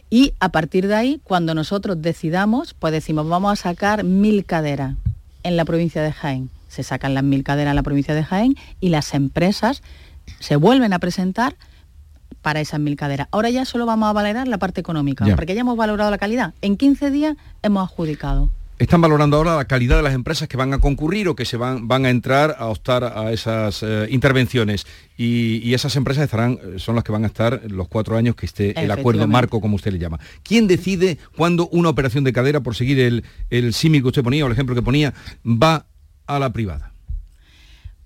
Y a partir de ahí, cuando nosotros decidamos, pues decimos, vamos a sacar mil caderas en la provincia de Jaén se sacan las mil cadenas en la provincia de Jaén y las empresas se vuelven a presentar para esas mil caderas. Ahora ya solo vamos a valorar la parte económica, Ya. porque ya hemos valorado la calidad. En 15 días hemos adjudicado. Están valorando ahora la calidad de las empresas que van a concurrir o que se van, van a entrar a optar a esas eh, intervenciones. Y, y esas empresas estarán, eh, son las que van a estar los cuatro años que esté el acuerdo marco, como usted le llama. ¿Quién decide cuándo una operación de cadera, por seguir el, el símil que usted ponía o el ejemplo que ponía, va a la privada?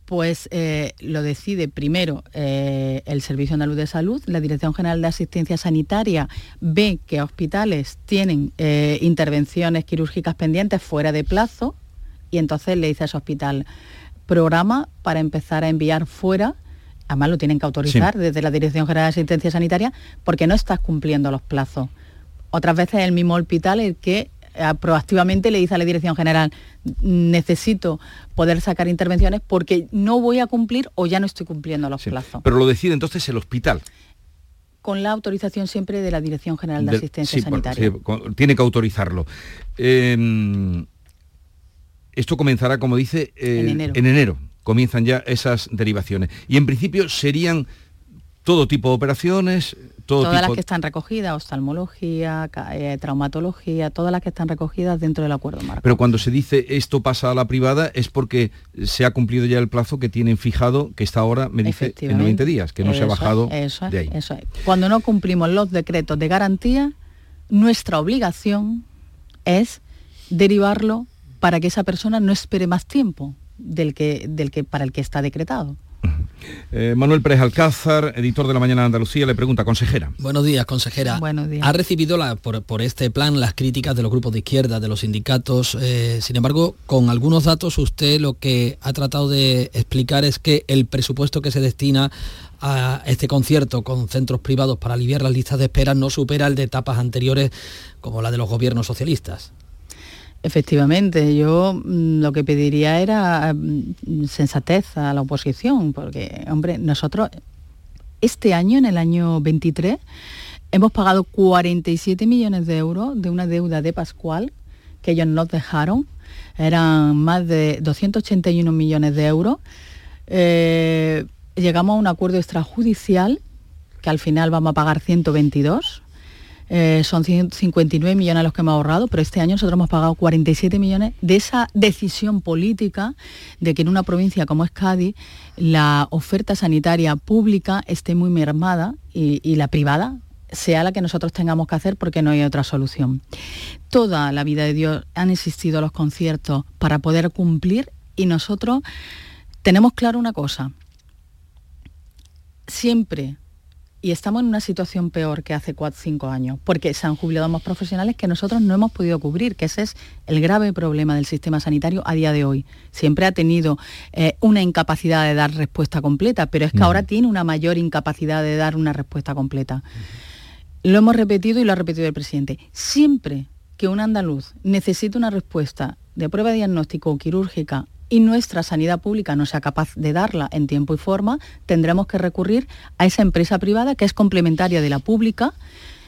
Pues eh, lo decide primero eh, el Servicio Andaluz de Salud, la Dirección General de Asistencia Sanitaria ve que hospitales tienen eh, intervenciones quirúrgicas pendientes fuera de plazo y entonces le dice a ese hospital, programa para empezar a enviar fuera, además lo tienen que autorizar Sí. desde la Dirección General de Asistencia Sanitaria, porque no estás cumpliendo los plazos. Otras veces es el mismo hospital el que proactivamente le dice a la Dirección General, necesito poder sacar intervenciones porque no voy a cumplir o ya no estoy cumpliendo los plazos. Pero lo decide entonces el hospital. Con la autorización siempre de la Dirección General de, Asistencia sí, Sanitaria. sí, tiene que autorizarlo. Eh, esto comenzará, como dice, eh, En enero. enero. Comienzan ya esas derivaciones. Y en principio serían todo tipo de operaciones, todo todas las que están recogidas, oftalmología, eh, traumatología, todas las que están recogidas dentro del acuerdo marco. Pero cuando se dice esto pasa a la privada es porque se ha cumplido ya el plazo que tienen fijado, que está ahora, me dice, en Efectivamente. 90 días, que no se ha es, bajado eso es, de ahí. eso es. Cuando no cumplimos los decretos de garantía, nuestra obligación es derivarlo para que esa persona no espere más tiempo del que, del que para el que está decretado. Eh, Manuel Pérez Alcázar, editor de La Mañana de Andalucía, le pregunta, consejera. Buenos días, consejera. Buenos días. Ha recibido la- por, por este plan las críticas de los grupos de izquierda, de los sindicatos. eh, sin embargo, con algunos datos usted lo que ha tratado de explicar es que el presupuesto que se destina a este concierto con centros privados para aliviar las listas de espera no supera el de etapas anteriores como la de los gobiernos socialistas. Efectivamente, yo mm, lo que pediría era mm, sensatez a la oposición, porque, hombre, nosotros este año, en el año 23, hemos pagado 47 millones de euros de una deuda de Pascual que ellos nos dejaron. Eran más de 281 millones de euros. Eh, llegamos a un acuerdo extrajudicial que al final vamos a pagar 122. Eh, son 159 millones los que hemos ahorrado, pero este año nosotros hemos pagado 47 millones de esa decisión política de que en una provincia como es Cádiz la oferta sanitaria pública esté muy mermada y, y la privada sea la que nosotros tengamos que hacer porque no hay otra solución. Toda la vida de Dios han existido los conciertos para poder cumplir y nosotros tenemos claro una cosa, siempre y estamos en una situación peor que hace 4 5 años, porque se han jubilado más profesionales que nosotros no hemos podido cubrir, que ese es el grave problema del sistema sanitario a día de hoy. Siempre ha tenido eh, una incapacidad de dar respuesta completa, pero es que ahora tiene una mayor incapacidad de dar una respuesta completa. Lo hemos repetido y lo ha repetido el presidente. Siempre que un andaluz necesite una respuesta de prueba diagnóstico o quirúrgica y nuestra sanidad pública no sea capaz de darla en tiempo y forma, tendremos que recurrir a esa empresa privada que es complementaria de la pública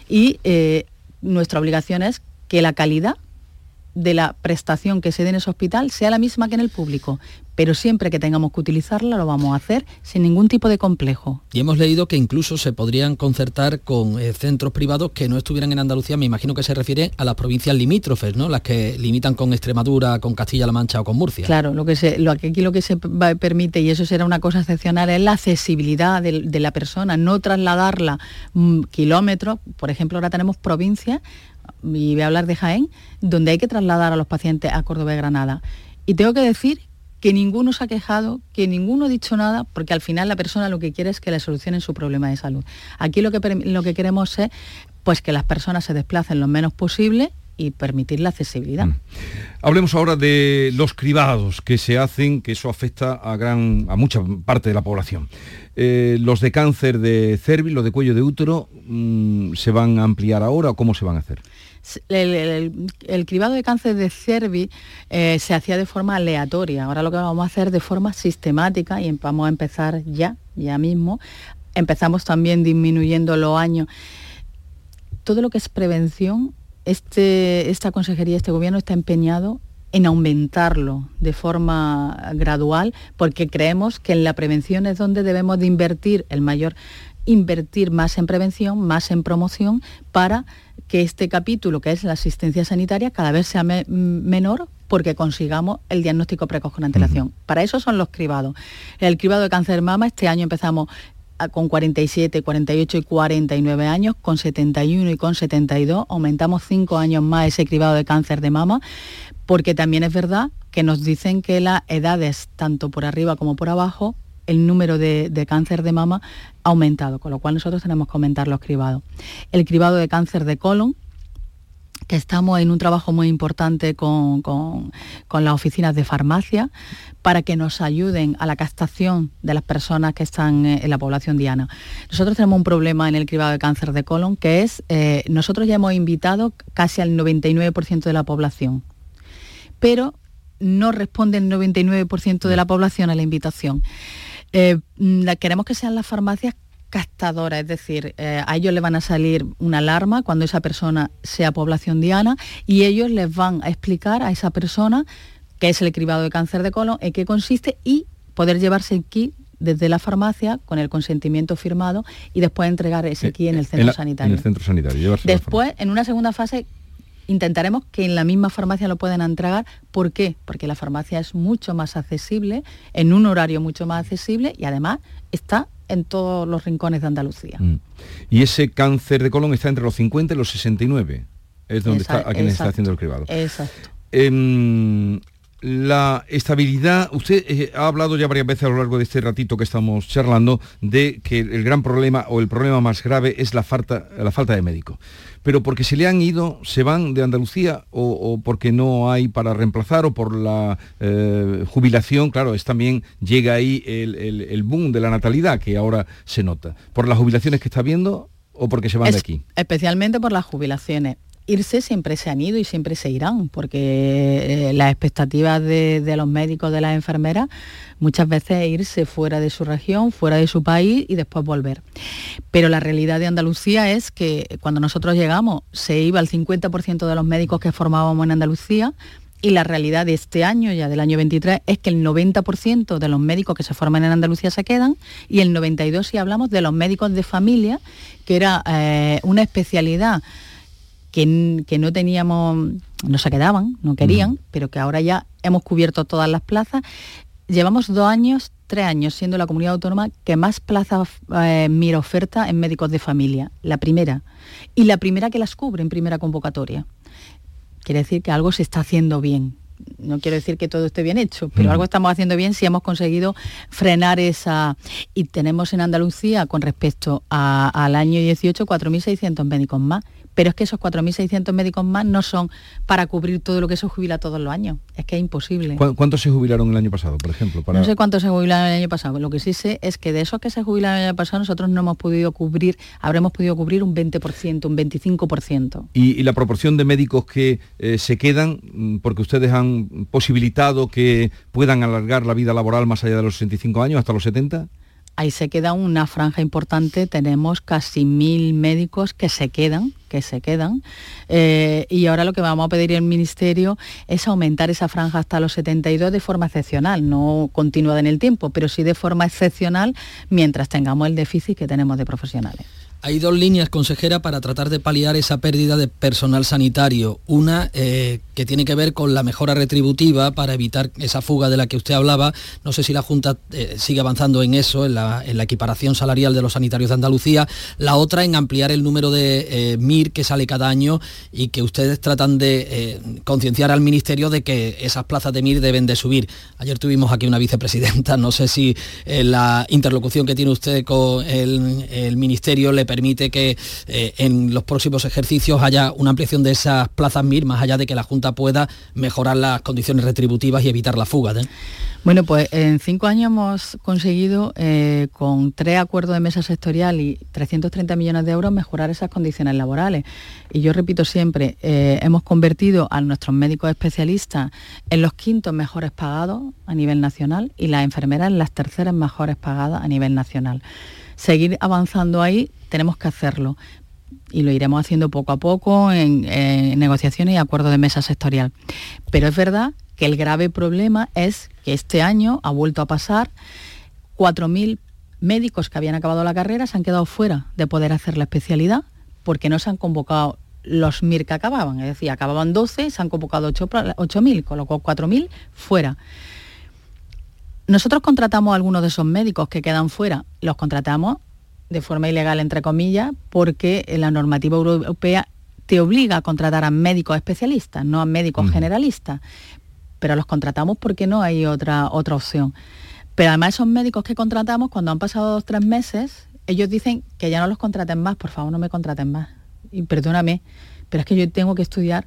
y eh, nuestra obligación es que la calidad de la prestación que se dé en ese hospital sea la misma que en el público, pero siempre que tengamos que utilizarla lo vamos a hacer sin ningún tipo de complejo. Y hemos leído que incluso se podrían concertar con eh, centros privados que no estuvieran en Andalucía, me imagino que se refiere a las provincias limítrofes, ¿no? Las que limitan con Extremadura, con Castilla-La Mancha o con Murcia. Claro, lo que se, lo aquí lo que se va- permite, y eso será una cosa excepcional, es la accesibilidad de, la persona, no trasladarla mm, kilómetros. Por ejemplo, ahora tenemos provincias, y voy a hablar de Jaén, donde hay que trasladar a los pacientes a Córdoba y Granada. Y tengo que decir que ninguno se ha quejado, que ninguno ha dicho nada, porque al final la persona lo que quiere es que le solucionen su problema de salud. Aquí lo que, lo que queremos es pues, que las personas se desplacen lo menos posible y permitir la accesibilidad. Hablemos ahora de los cribados que se hacen, que eso afecta a, gran, a mucha parte de la población. Eh, los de cáncer de cervix, los de cuello de útero, mm, ¿se van a ampliar ahora o cómo se van a hacer? El, cribado de cáncer de cervix eh, se hacía de forma aleatoria. Ahora lo que vamos a hacer de forma sistemática y em- vamos a empezar ya, ya mismo. Empezamos también disminuyendo los años. Todo lo que es prevención, este, esta consejería, este gobierno está empeñado en aumentarlo de forma gradual porque creemos que en la prevención es donde debemos de invertir el mayor invertir más en prevención, más en promoción, para que este capítulo, que es la asistencia sanitaria, cada vez sea menor porque consigamos el diagnóstico precoz con antelación. Para eso son los cribados. El cribado de cáncer de mama, este año empezamos con 47, 48 y 49 años, con 71 y con 72, aumentamos 5 años más ese cribado de cáncer de mama, porque también es verdad que nos dicen que las edades, tanto por arriba como por abajo, el número de, cáncer de mama ha aumentado, con lo cual nosotros tenemos que aumentar los cribados. El cribado de cáncer de colon, que estamos en un trabajo muy importante con, las oficinas de farmacia para que nos ayuden a la captación de las personas que están en la población diana. Nosotros tenemos un problema en el cribado de cáncer de colon que es, eh, nosotros ya hemos invitado casi al 99% de la población, pero no responde el 99% de la población a la invitación. Eh, queremos que sean las farmacias captadoras, es decir, eh, a ellos le van a salir una alarma cuando esa persona sea población diana y ellos les van a explicar a esa persona qué es el cribado de cáncer de colon, en qué consiste y poder llevarse el kit desde la farmacia con el consentimiento firmado y después entregar ese eh, kit en el centro sanitario. En el centro sanitario. Después, en una segunda fase, intentaremos que en la misma farmacia lo puedan entregar. ¿Por qué? Porque la farmacia es mucho más accesible, en un horario mucho más accesible y además está en todos los rincones de Andalucía. Mm. Y ese cáncer de colon está entre los 50 y los 69. Es donde está, a quien está haciendo el cribado. Exacto. Em, la estabilidad, usted eh, ha hablado ya varias veces a lo largo de este ratito que estamos charlando de que el gran problema o el problema más grave es la falta, la falta de médicos. Pero porque se le han ido, se van de Andalucía o, porque no hay para reemplazar o por la eh, jubilación, claro, es también llega ahí el, boom de la natalidad que ahora se nota. ¿Por las jubilaciones que está viendo o porque se van de aquí? Especialmente por las jubilaciones irse siempre se han ido y siempre se irán, porque eh, las expectativas de, los médicos, de las enfermeras, muchas veces es irse fuera de su región, fuera de su país y después volver. Pero la realidad de Andalucía es que cuando nosotros llegamos se iba el 50% de los médicos que formábamos en Andalucía, y la realidad de este año, ya del año 23, es que el 90% de los médicos que se forman en Andalucía se quedan y el 92% si hablamos de los médicos de familia, que era eh, una especialidad que, no teníamos, no se quedaban, no querían, pero que ahora ya hemos cubierto todas las plazas. Llevamos dos años, tres años siendo la comunidad autónoma que más plazas eh, mira oferta en médicos de familia, la primera. Y la primera que las cubre en primera convocatoria. Quiere decir que algo se está haciendo bien. No quiero decir que todo esté bien hecho, pero algo estamos haciendo bien si hemos conseguido frenar esa... Y tenemos en Andalucía, con respecto al año 18, 4.600 médicos más pero es que esos 4.600 médicos más no son para cubrir todo lo que se jubila todos los años. Es que es imposible. ¿Cuántos se jubilaron el año pasado, por ejemplo? No sé cuántos se jubilaron el año pasado. Lo que sí sé es que de esos que se jubilaron el año pasado nosotros no hemos podido cubrir, habremos podido cubrir un 20%, un 25%. ¿Y, la proporción de médicos que eh, se quedan, mm, porque ustedes han posibilitado que puedan alargar la vida laboral más allá de los 65 años, hasta los 70? Ahí se queda una franja importante, tenemos casi mil médicos que se quedan, que se quedan, eh, y ahora lo que vamos a pedir el Ministerio es aumentar esa franja hasta los 72 de forma excepcional, no continuada en el tiempo, pero sí de forma excepcional mientras tengamos el déficit que tenemos de profesionales. Hay dos líneas, consejera, para tratar de paliar esa pérdida de personal sanitario. Una eh, que tiene que ver con la mejora retributiva para evitar esa fuga de la que usted hablaba. No sé si la Junta eh, sigue avanzando en eso, en la, equiparación salarial de los sanitarios de Andalucía. La otra en ampliar el número de eh, MIR que sale cada año y que ustedes tratan de concienciar al Ministerio de que esas plazas de MIR deben de subir. Ayer tuvimos aquí una vicepresidenta, no sé si la interlocución que tiene usted con el, el Ministerio le permite que eh, en los próximos ejercicios haya una ampliación de esas plazas MIR, más allá de que la Junta pueda mejorar las condiciones retributivas y evitar la fuga. ¿eh? Bueno, pues en cinco años hemos conseguido, eh, con tres acuerdos de mesa sectorial y 330 millones de euros, mejorar esas condiciones laborales. Y yo repito siempre, hemos convertido a nuestros médicos especialistas en los quintos mejores pagados a nivel nacional y las enfermeras en las terceras mejores pagadas a nivel nacional seguir avanzando ahí, tenemos que hacerlo. Y lo iremos haciendo poco a poco en, negociaciones y acuerdos de mesa sectorial. Pero es verdad que el grave problema es que este año ha vuelto a pasar 4.000 médicos que habían acabado la carrera se han quedado fuera de poder hacer la especialidad porque no se han convocado los MIR que acababan, es decir, acababan 12, se han convocado 8.000, con lo cual 4.000 fuera. Nosotros contratamos a algunos de esos médicos que quedan fuera, los contratamos de forma ilegal, entre comillas, porque la normativa europea te obliga a contratar a médicos especialistas, no a médicos generalistas. Pero los contratamos porque no hay otra, otra opción. Pero además esos médicos que contratamos, cuando han pasado dos o tres meses, ellos dicen que ya no los contraten más, por favor no me contraten más. Y perdóname, pero es que yo tengo que estudiar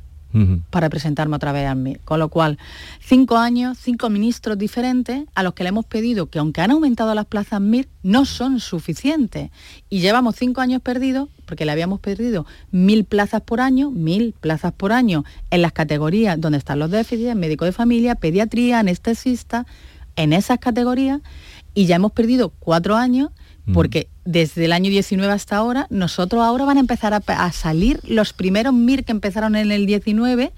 para presentarme otra vez al MIR. Con lo cual, cinco años, cinco ministros diferentes a los que le hemos pedido que aunque han aumentado las plazas MIR, no son suficientes. Y llevamos cinco años perdidos, porque le habíamos perdido mil plazas por año, mil plazas por año en las categorías donde están los déficits, médico de familia, pediatría, anestesista, en esas categorías, y ya hemos perdido cuatro años porque desde el año 19 hasta ahora, nosotros ahora van a empezar a, salir los primeros MIR que empezaron en el 19,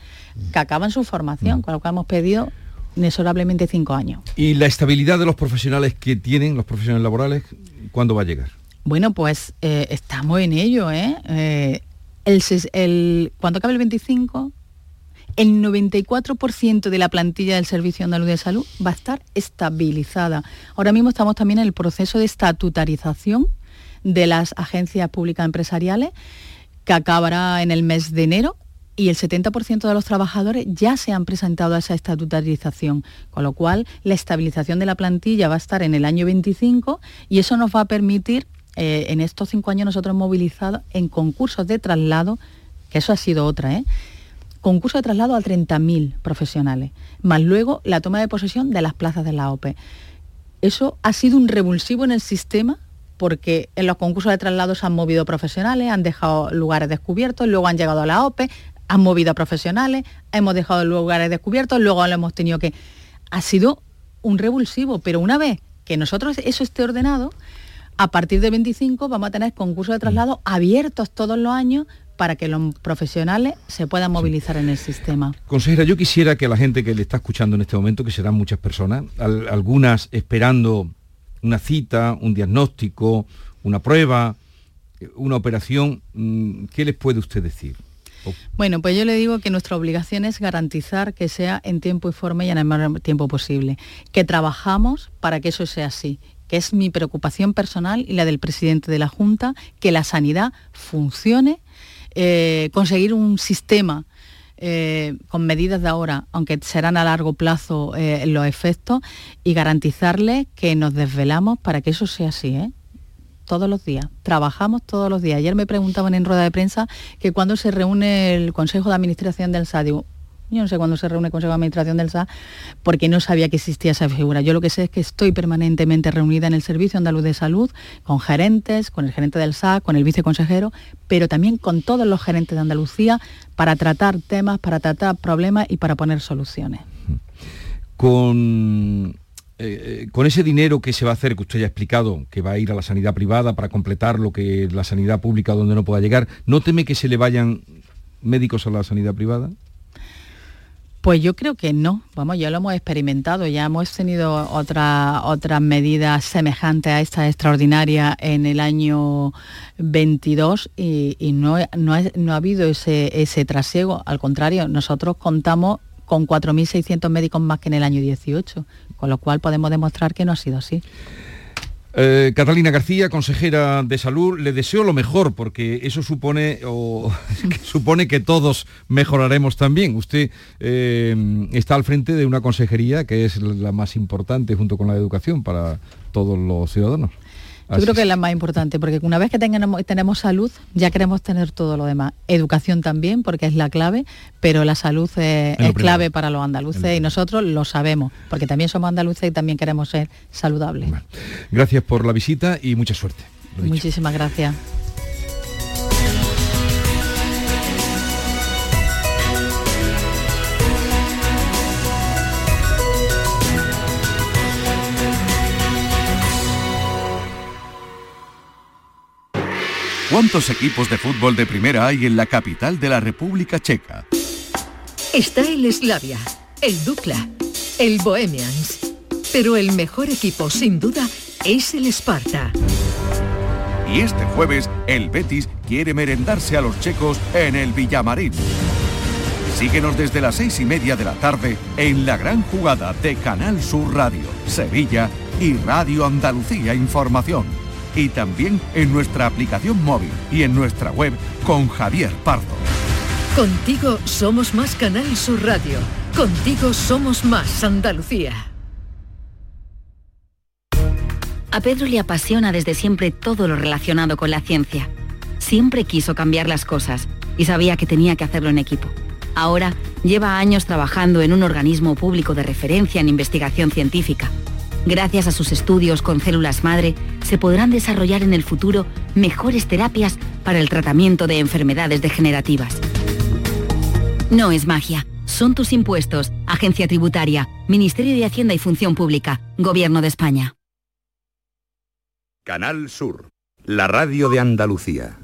que acaban su formación, con lo cual hemos pedido inexorablemente cinco años. ¿Y la estabilidad de los profesionales que tienen, los profesionales laborales, cuándo va a llegar? Bueno, pues eh, estamos en ello. ¿eh? eh el, el, cuando acabe el 25, el 94% de la plantilla del Servicio Andaluz de Salud va a estar estabilizada. Ahora mismo estamos también en el proceso de estatutarización de las agencias públicas empresariales, que acabará en el mes de enero y el 70% de los trabajadores ya se han presentado a esa estatutarización, con lo cual la estabilización de la plantilla va a estar en el año 25 y eso nos va a permitir, eh, en estos cinco años nosotros hemos movilizado en concursos de traslado, que eso ha sido otra, ¿eh? Concurso de traslado a 30.000 profesionales, más luego la toma de posesión de las plazas de la OPE. Eso ha sido un revulsivo en el sistema porque en los concursos de traslado se han movido profesionales, han dejado lugares descubiertos, luego han llegado a la OPE, han movido a profesionales, hemos dejado lugares descubiertos, luego lo hemos tenido que... Ha sido un revulsivo, pero una vez que nosotros eso esté ordenado, a partir de 25 vamos a tener concursos de traslado abiertos todos los años para que los profesionales se puedan movilizar en el sistema. Consejera, yo quisiera que la gente que le está escuchando en este momento, que serán muchas personas, algunas esperando una cita, un diagnóstico, una prueba, una operación, mm, ¿qué les puede usted decir? Bueno, pues yo le digo que nuestra obligación es garantizar que sea en tiempo y forma y en el menor tiempo posible, que trabajamos para que eso sea así, que es mi preocupación personal y la del presidente de la Junta, que la sanidad funcione eh, conseguir un sistema eh, con medidas de ahora, aunque serán a largo plazo eh, los efectos, y garantizarles que nos desvelamos para que eso sea así. Todos los días, trabajamos todos los días. Ayer me preguntaban en rueda de prensa que cuando se reúne el Consejo de Administración del SADIU, yo no sé cuándo se reúne el Consejo de Administración del SA, porque no sabía que existía esa figura. Yo lo que sé es que estoy permanentemente reunida en el Servicio Andaluz de Salud, con gerentes, con el gerente del SA, con el viceconsejero, pero también con todos los gerentes de Andalucía para tratar temas, para tratar problemas y para poner soluciones. Con eh, con ese dinero que se va a hacer, que usted ya ha explicado, que va a ir a la sanidad privada para completar lo que la sanidad pública donde no pueda llegar, ¿no teme que se le vayan médicos a la sanidad privada? Pues yo creo que no, vamos, ya lo hemos experimentado, ya hemos tenido otra, otras medidas semejantes a esta extraordinaria en el año 22 y, no, no, ha, habido ese, ese trasiego, al contrario, nosotros contamos con 4.600 médicos más que en el año 18, con lo cual podemos demostrar que no ha sido así. Eh, Catalina García, consejera de salud, le deseo lo mejor porque eso supone, que supone que todos mejoraremos también. Usted eh, está al frente de una consejería que es la más importante junto con la educación para todos los ciudadanos. Yo creo que es la más importante, porque una vez que tengamos, tenemos salud, ya queremos tener todo lo demás. Educación también, porque es la clave, pero la salud es, clave para los andaluces y nosotros lo sabemos, porque también somos andaluces y también queremos ser saludables. Gracias por la visita y mucha suerte. Muchísimas gracias. ¿Cuántos equipos de fútbol de primera hay en la capital de la República Checa? Está el Slavia, el Dukla, el Bohemians. Pero el mejor equipo, sin duda, es el Esparta. Y este jueves, el Betis quiere merendarse a los checos en el Villamarín. Síguenos desde las seis y media de la tarde en la gran jugada de Canal Sur Radio, Sevilla y Radio Andalucía Información. Y también en nuestra aplicación móvil y en nuestra web con Javier Pardo. Contigo somos más Canal Sur Radio. Contigo somos más Andalucía. A Pedro le apasiona desde siempre todo lo relacionado con la ciencia. Siempre quiso cambiar las cosas y sabía que tenía que hacerlo en equipo. Ahora lleva años trabajando en un organismo público de referencia en investigación científica. Gracias a sus estudios con células madre, se podrán desarrollar en el futuro mejores terapias para el tratamiento de enfermedades degenerativas. No es magia, son tus impuestos, Agencia Tributaria, Ministerio de Hacienda y Función Pública, Gobierno de España. Canal Sur, la radio de Andalucía.